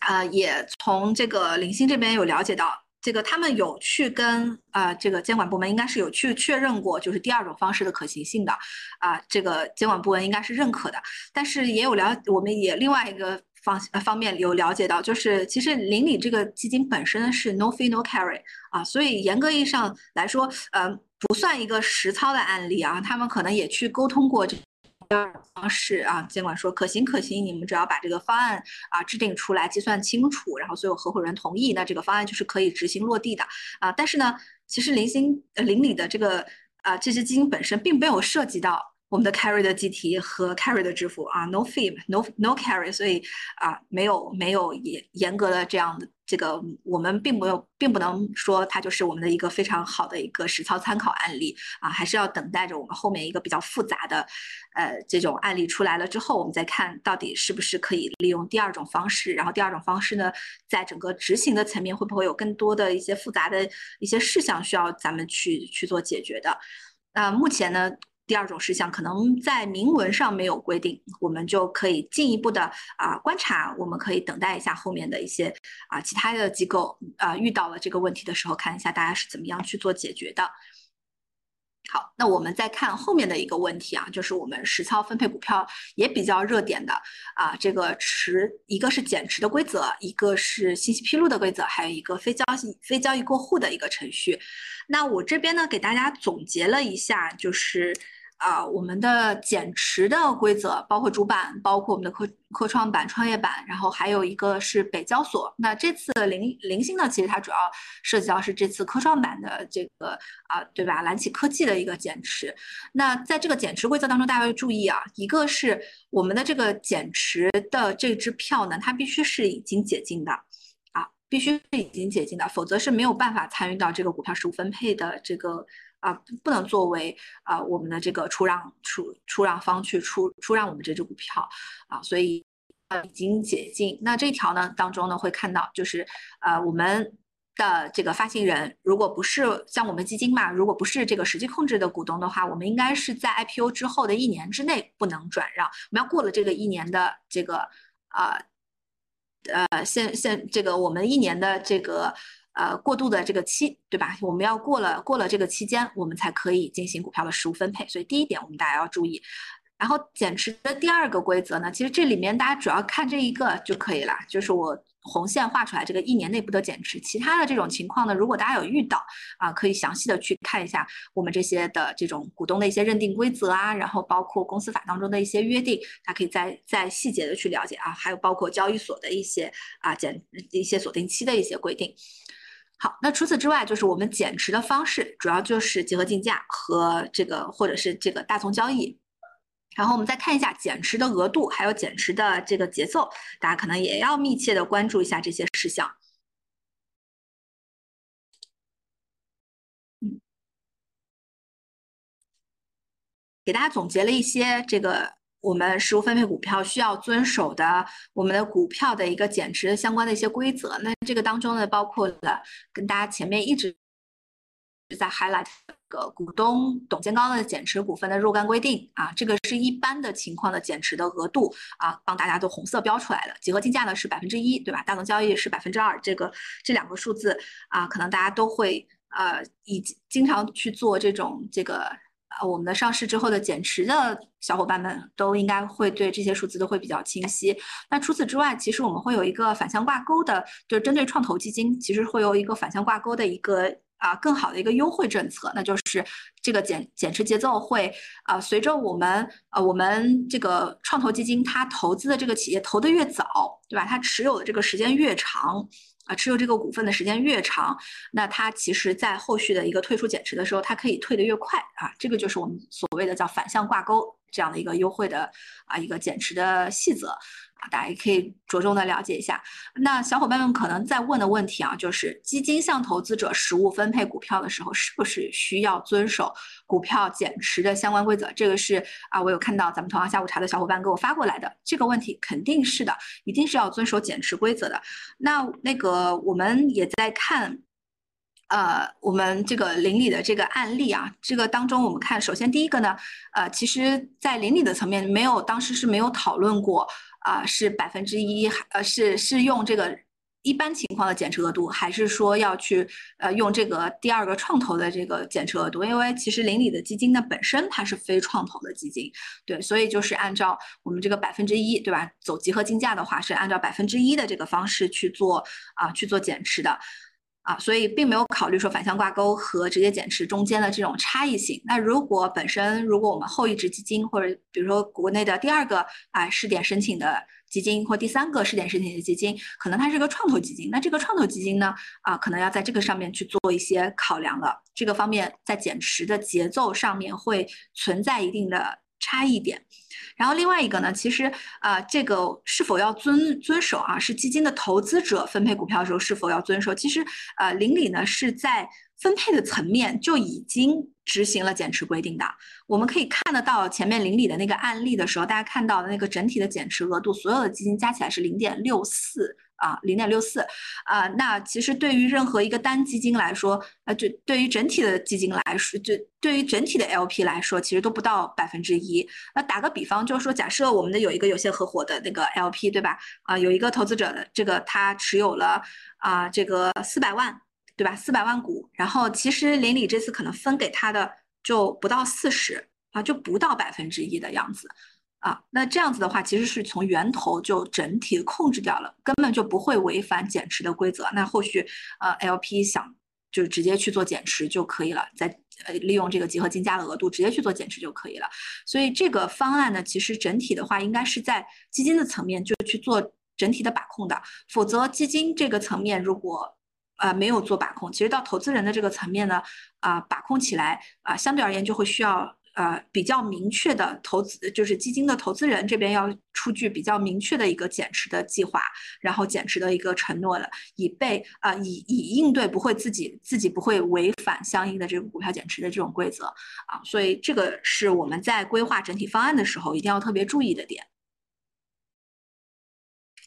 啊也从这个林鑫这边有了解到。这个他们有去跟啊这个监管部门应该是有去确认过，就是第二种方式的可行性的，啊这个监管部门应该是认可的。但是也有了，我们也另外一个方方面有了解到，就是其实邻里这个基金本身是 no fee no carry 啊，所以严格意义上来说，呃不算一个实操的案例啊。他们可能也去沟通过这。方式啊，监管说可行可行，你们只要把这个方案啊制定出来，计算清楚，然后所有合伙人同意，那这个方案就是可以执行落地的啊。但是呢，其实零星呃邻里的这个啊这些基金本身并没有涉及到。我们的 carry 的计提和 carry 的支付啊，no fee，no no carry，所以啊，没有没有严严格的这样的这个，我们并没有，并不能说它就是我们的一个非常好的一个实操参考案例啊，还是要等待着我们后面一个比较复杂的呃这种案例出来了之后，我们再看到底是不是可以利用第二种方式，然后第二种方式呢，在整个执行的层面会不会有更多的一些复杂的一些事项需要咱们去去做解决的？那目前呢？第二种事项可能在明文上没有规定，我们就可以进一步的啊观察，我们可以等待一下后面的一些啊其他的机构啊遇到了这个问题的时候，看一下大家是怎么样去做解决的。好，那我们再看后面的一个问题啊，就是我们实操分配股票也比较热点的啊，这个持一个是减持的规则，一个是信息披露的规则，还有一个非交易非交易过户的一个程序。那我这边呢，给大家总结了一下，就是。啊，我们的减持的规则包括主板，包括我们的科科创板、创业板，然后还有一个是北交所。那这次零零星呢，其实它主要涉及到是这次科创板的这个啊，对吧？蓝旗科技的一个减持。那在这个减持规则当中，大家要注意啊，一个是我们的这个减持的这支票呢，它必须是已经解禁的啊，必须是已经解禁的，否则是没有办法参与到这个股票实物分配的这个。啊，不能作为啊我们的这个出让出出让方去出出让我们这只股票啊，所以呃已经解禁。那这一条呢当中呢会看到，就是呃我们的这个发行人，如果不是像我们基金嘛，如果不是这个实际控制的股东的话，我们应该是在 IPO 之后的一年之内不能转让。我们要过了这个一年的这个啊呃现现这个我们一年的这个。呃，过渡的这个期，对吧？我们要过了过了这个期间，我们才可以进行股票的实物分配。所以第一点，我们大家要注意。然后减持的第二个规则呢，其实这里面大家主要看这一个就可以了，就是我。红线画出来，这个一年内不得减持。其他的这种情况呢，如果大家有遇到啊，可以详细的去看一下我们这些的这种股东的一些认定规则啊，然后包括公司法当中的一些约定，大家可以再再细节的去了解啊。还有包括交易所的一些啊减一些锁定期的一些规定。好，那除此之外，就是我们减持的方式，主要就是结合竞价和这个或者是这个大宗交易。然后我们再看一下减持的额度，还有减持的这个节奏，大家可能也要密切的关注一下这些事项。嗯，给大家总结了一些这个我们实物分配股票需要遵守的我们的股票的一个减持相关的一些规则。那这个当中呢，包括了跟大家前面一直在 highlight。个股东董监高的减持股份的若干规定啊，这个是一般的情况的减持的额度啊，帮大家都红色标出来了。集合竞价呢是百分之一，对吧？大宗交易是百分之二，这个这两个数字啊，可能大家都会呃，以经常去做这种这个呃我们的上市之后的减持的小伙伴们都应该会对这些数字都会比较清晰。那除此之外，其实我们会有一个反向挂钩的，就是针对创投基金，其实会有一个反向挂钩的一个。啊，更好的一个优惠政策，那就是这个减减持节奏会啊，随着我们呃我们这个创投基金它投资的这个企业投的越早，对吧？它持有的这个时间越长啊，持有这个股份的时间越长，那它其实在后续的一个退出减持的时候，它可以退得越快啊。这个就是我们所谓的叫反向挂钩这样的一个优惠的啊一个减持的细则啊。大家也可以着重的了解一下。那小伙伴们可能在问的问题啊，就是基金向投资者实物分配股票的时候，是不是需要遵守股票减持的相关规则？这个是啊，我有看到咱们同行下午茶的小伙伴给我发过来的这个问题，肯定是的，一定是要遵守减持规则的。那那个我们也在看。呃，我们这个邻里的这个案例啊，这个当中我们看，首先第一个呢，呃，其实在邻里的层面没有，当时是没有讨论过啊，是百分之一，呃，是是用这个一般情况的减持额度，还是说要去呃用这个第二个创投的这个减持额度？因为其实邻里的基金呢本身它是非创投的基金，对，所以就是按照我们这个百分之一，对吧？走集合竞价的话是按照百分之一的这个方式去做啊，去做减持的。啊，所以并没有考虑说反向挂钩和直接减持中间的这种差异性。那如果本身如果我们后一支基金或者比如说国内的第二个啊试点申请的基金或第三个试点申请的基金，可能它是个创投基金，那这个创投基金呢啊可能要在这个上面去做一些考量了。这个方面在减持的节奏上面会存在一定的差异点。然后另外一个呢，其实啊，这个是否要遵遵守啊？是基金的投资者分配股票的时候是否要遵守？其实呃，邻里呢是在分配的层面就已经执行了减持规定的。我们可以看得到前面邻里的那个案例的时候，大家看到的那个整体的减持额度，所有的基金加起来是零点六四。啊，零点六四，啊，那其实对于任何一个单基金来说，呃，就对于整体的基金来说，就对于整体的 LP 来说，其实都不到百分之一。那打个比方，就是说，假设我们的有一个有限合伙的那个 LP，对吧？啊，有一个投资者的这个他持有了啊，这个四百万，对吧？四百万股，然后其实邻里这次可能分给他的就不到四十啊，就不到百分之一的样子。啊，那这样子的话，其实是从源头就整体控制掉了，根本就不会违反减持的规则。那后续，呃，LP 想就直接去做减持就可以了，再呃利用这个集合竞价的额度直接去做减持就可以了。所以这个方案呢，其实整体的话，应该是在基金的层面就去做整体的把控的。否则基金这个层面如果呃没有做把控，其实到投资人的这个层面呢，啊把控起来啊相对而言就会需要。呃，比较明确的投资就是基金的投资人这边要出具比较明确的一个减持的计划，然后减持的一个承诺了，以备啊以以应对不会自己自己不会违反相应的这个股票减持的这种规则啊，所以这个是我们在规划整体方案的时候一定要特别注意的点。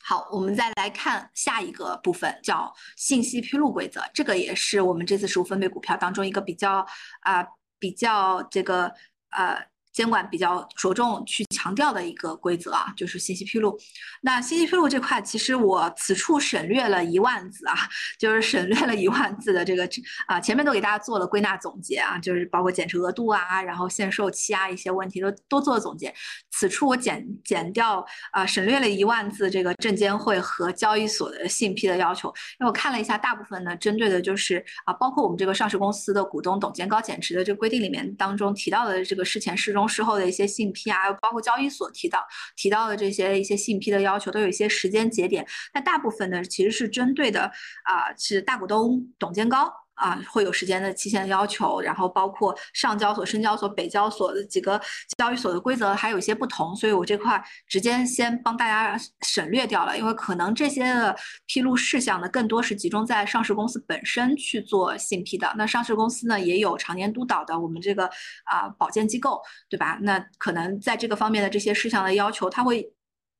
好，我们再来看下一个部分，叫信息披露规则，这个也是我们这次十五分配股票当中一个比较啊比较这个。呃。监管比较着重去强调的一个规则啊，就是信息披露。那信息披露这块，其实我此处省略了一万字啊，*laughs* 就是省略了一万字的这个啊，前面都给大家做了归纳总结啊，就是包括减持额度啊，然后限售期啊一些问题都都做了总结。此处我减减掉啊，省略了一万字这个证监会和交易所的信批的要求，因为我看了一下，大部分呢针对的就是啊，包括我们这个上市公司的股东董监高减持的这个规定里面当中提到的这个事前事中。事后的一些信批啊，包括交易所提到提到的这些一些信批的要求，都有一些时间节点。那大部分呢，其实是针对的啊，是大股东董监高。啊，会有时间的期限要求，然后包括上交所、深交所、北交所的几个交易所的规则还有一些不同，所以我这块直接先帮大家省略掉了，因为可能这些的披露事项呢，更多是集中在上市公司本身去做信批的。那上市公司呢，也有常年督导的我们这个啊保荐机构，对吧？那可能在这个方面的这些事项的要求，它会。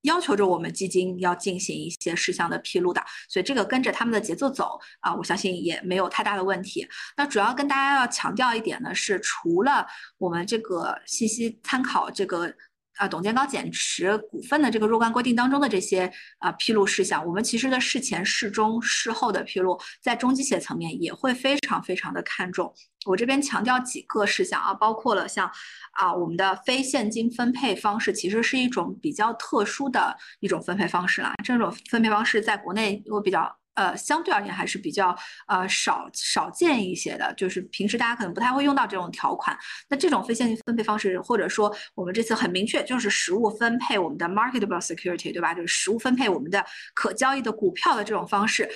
要求着我们基金要进行一些事项的披露的，所以这个跟着他们的节奏走啊，我相信也没有太大的问题。那主要跟大家要强调一点呢，是除了我们这个信息参考这个。啊，董监高减持股份的这个若干规定当中的这些啊披露事项，我们其实的事前、事中、事后的披露，在中基协层面也会非常非常的看重。我这边强调几个事项啊，包括了像啊我们的非现金分配方式，其实是一种比较特殊的一种分配方式啦。这种分配方式在国内我比较。呃，相对而言还是比较呃少少见一些的，就是平时大家可能不太会用到这种条款。那这种非现金分配方式，或者说我们这次很明确，就是实物分配我们的 marketable security，对吧？就是实物分配我们的可交易的股票的这种方式。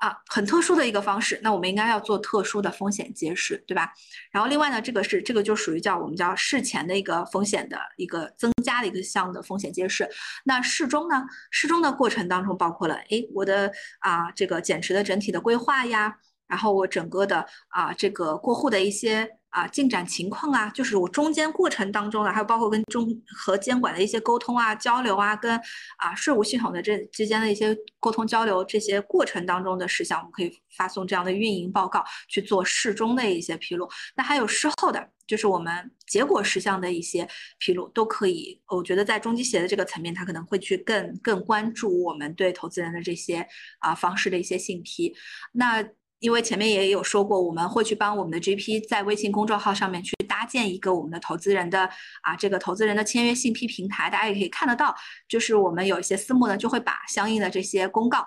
啊，很特殊的一个方式，那我们应该要做特殊的风险揭示，对吧？然后另外呢，这个是这个就属于叫我们叫事前的一个风险的一个增加的一个项的风险揭示。那事中呢，事中的过程当中包括了，哎，我的啊这个减持的整体的规划呀，然后我整个的啊这个过户的一些。啊，进展情况啊，就是我中间过程当中的，还有包括跟中和监管的一些沟通啊、交流啊，跟啊税务系统的这之间的一些沟通交流，这些过程当中的事项，我们可以发送这样的运营报告去做事中的一些披露。那还有事后的，就是我们结果事项的一些披露，都可以。我觉得在中基协的这个层面，他可能会去更更关注我们对投资人的这些啊方式的一些信批。那。因为前面也有说过，我们会去帮我们的 GP 在微信公众号上面去搭建一个我们的投资人的啊这个投资人的签约信批平台，大家也可以看得到，就是我们有一些私募呢就会把相应的这些公告，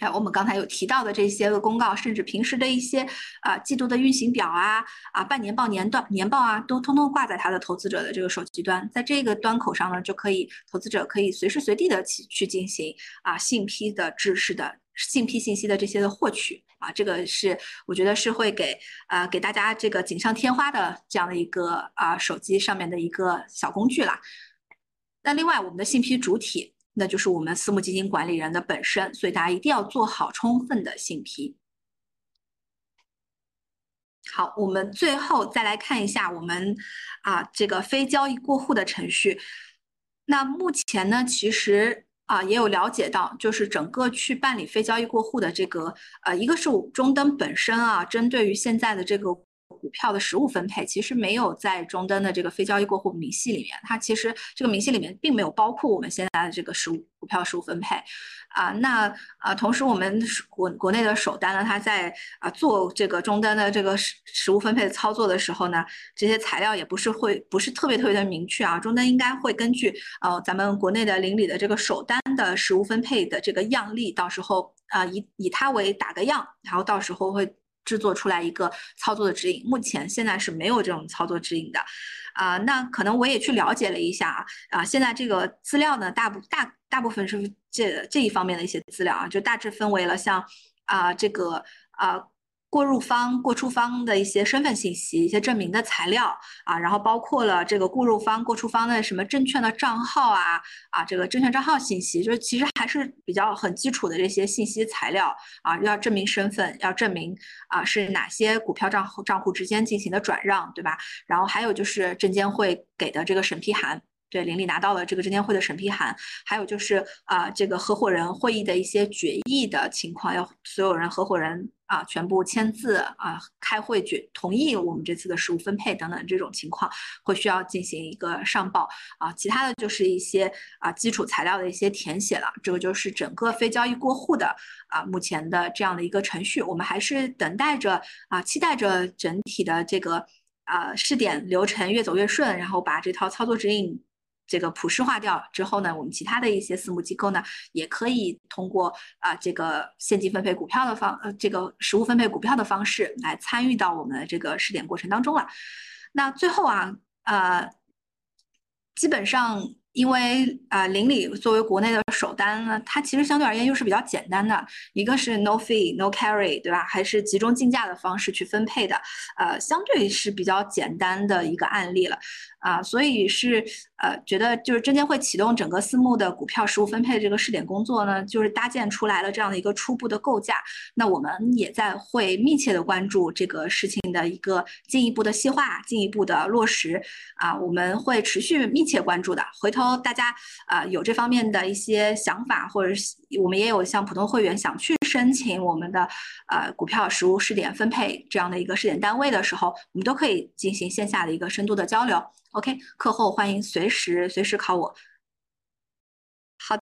哎，我们刚才有提到的这些个公告，甚至平时的一些啊季度的运行表啊啊半年报、年段年报啊，都通通挂在他的投资者的这个手机端，在这个端口上呢，就可以投资者可以随时随地的去去进行啊信批的制式的。信批信息的这些的获取啊，这个是我觉得是会给啊给大家这个锦上添花的这样的一个啊手机上面的一个小工具啦。那另外我们的信批主体那就是我们私募基金管理人的本身，所以大家一定要做好充分的信批。好，我们最后再来看一下我们啊这个非交易过户的程序。那目前呢，其实。啊，也有了解到，就是整个去办理非交易过户的这个，呃，一个是中登本身啊，针对于现在的这个股票的实物分配，其实没有在中登的这个非交易过户明细里面，它其实这个明细里面并没有包括我们现在的这个实物股票实物分配。啊，那啊，同时我们国国内的首单呢，它在啊做这个中登的这个实实物分配的操作的时候呢，这些材料也不是会不是特别特别的明确啊。中登应该会根据呃咱们国内的邻里的这个首单的实物分配的这个样例，到时候啊以以它为打个样，然后到时候会制作出来一个操作的指引。目前现在是没有这种操作指引的。啊，那可能我也去了解了一下啊，啊，现在这个资料呢，大部大大部分是这这一方面的一些资料啊，就大致分为了像啊这个啊。过入方、过出方的一些身份信息、一些证明的材料啊，然后包括了这个过入方、过出方的什么证券的账号啊啊，这个证券账号信息，就是其实还是比较很基础的这些信息材料啊，要证明身份，要证明啊是哪些股票账户账户之间进行的转让，对吧？然后还有就是证监会给的这个审批函。对，邻里拿到了这个证监会的审批函，还有就是啊，这个合伙人会议的一些决议的情况，要所有人合伙人啊全部签字啊，开会决同意我们这次的实物分配等等这种情况，会需要进行一个上报啊。其他的就是一些啊基础材料的一些填写了，这个就是整个非交易过户的啊目前的这样的一个程序，我们还是等待着啊，期待着整体的这个啊试点流程越走越顺，然后把这套操作指引。这个普世化掉之后呢，我们其他的一些私募机构呢，也可以通过啊这个现金分配股票的方呃这个实物分配股票的方式来参与到我们的这个试点过程当中了。那最后啊呃，基本上。因为啊，邻里作为国内的首单呢，它其实相对而言又是比较简单的，一个是 no fee no carry，对吧？还是集中竞价的方式去分配的，呃，相对是比较简单的一个案例了，啊，所以是呃，觉得就是证监会启动整个私募的股票实物分配的这个试点工作呢，就是搭建出来了这样的一个初步的构架，那我们也在会密切的关注这个事情的一个进一步的细化、进一步的落实，啊，我们会持续密切关注的，回头。大家啊有这方面的一些想法，或者是我们也有像普通会员想去申请我们的呃股票实物试点分配这样的一个试点单位的时候，我们都可以进行线下的一个深度的交流。OK，课后欢迎随时随时考我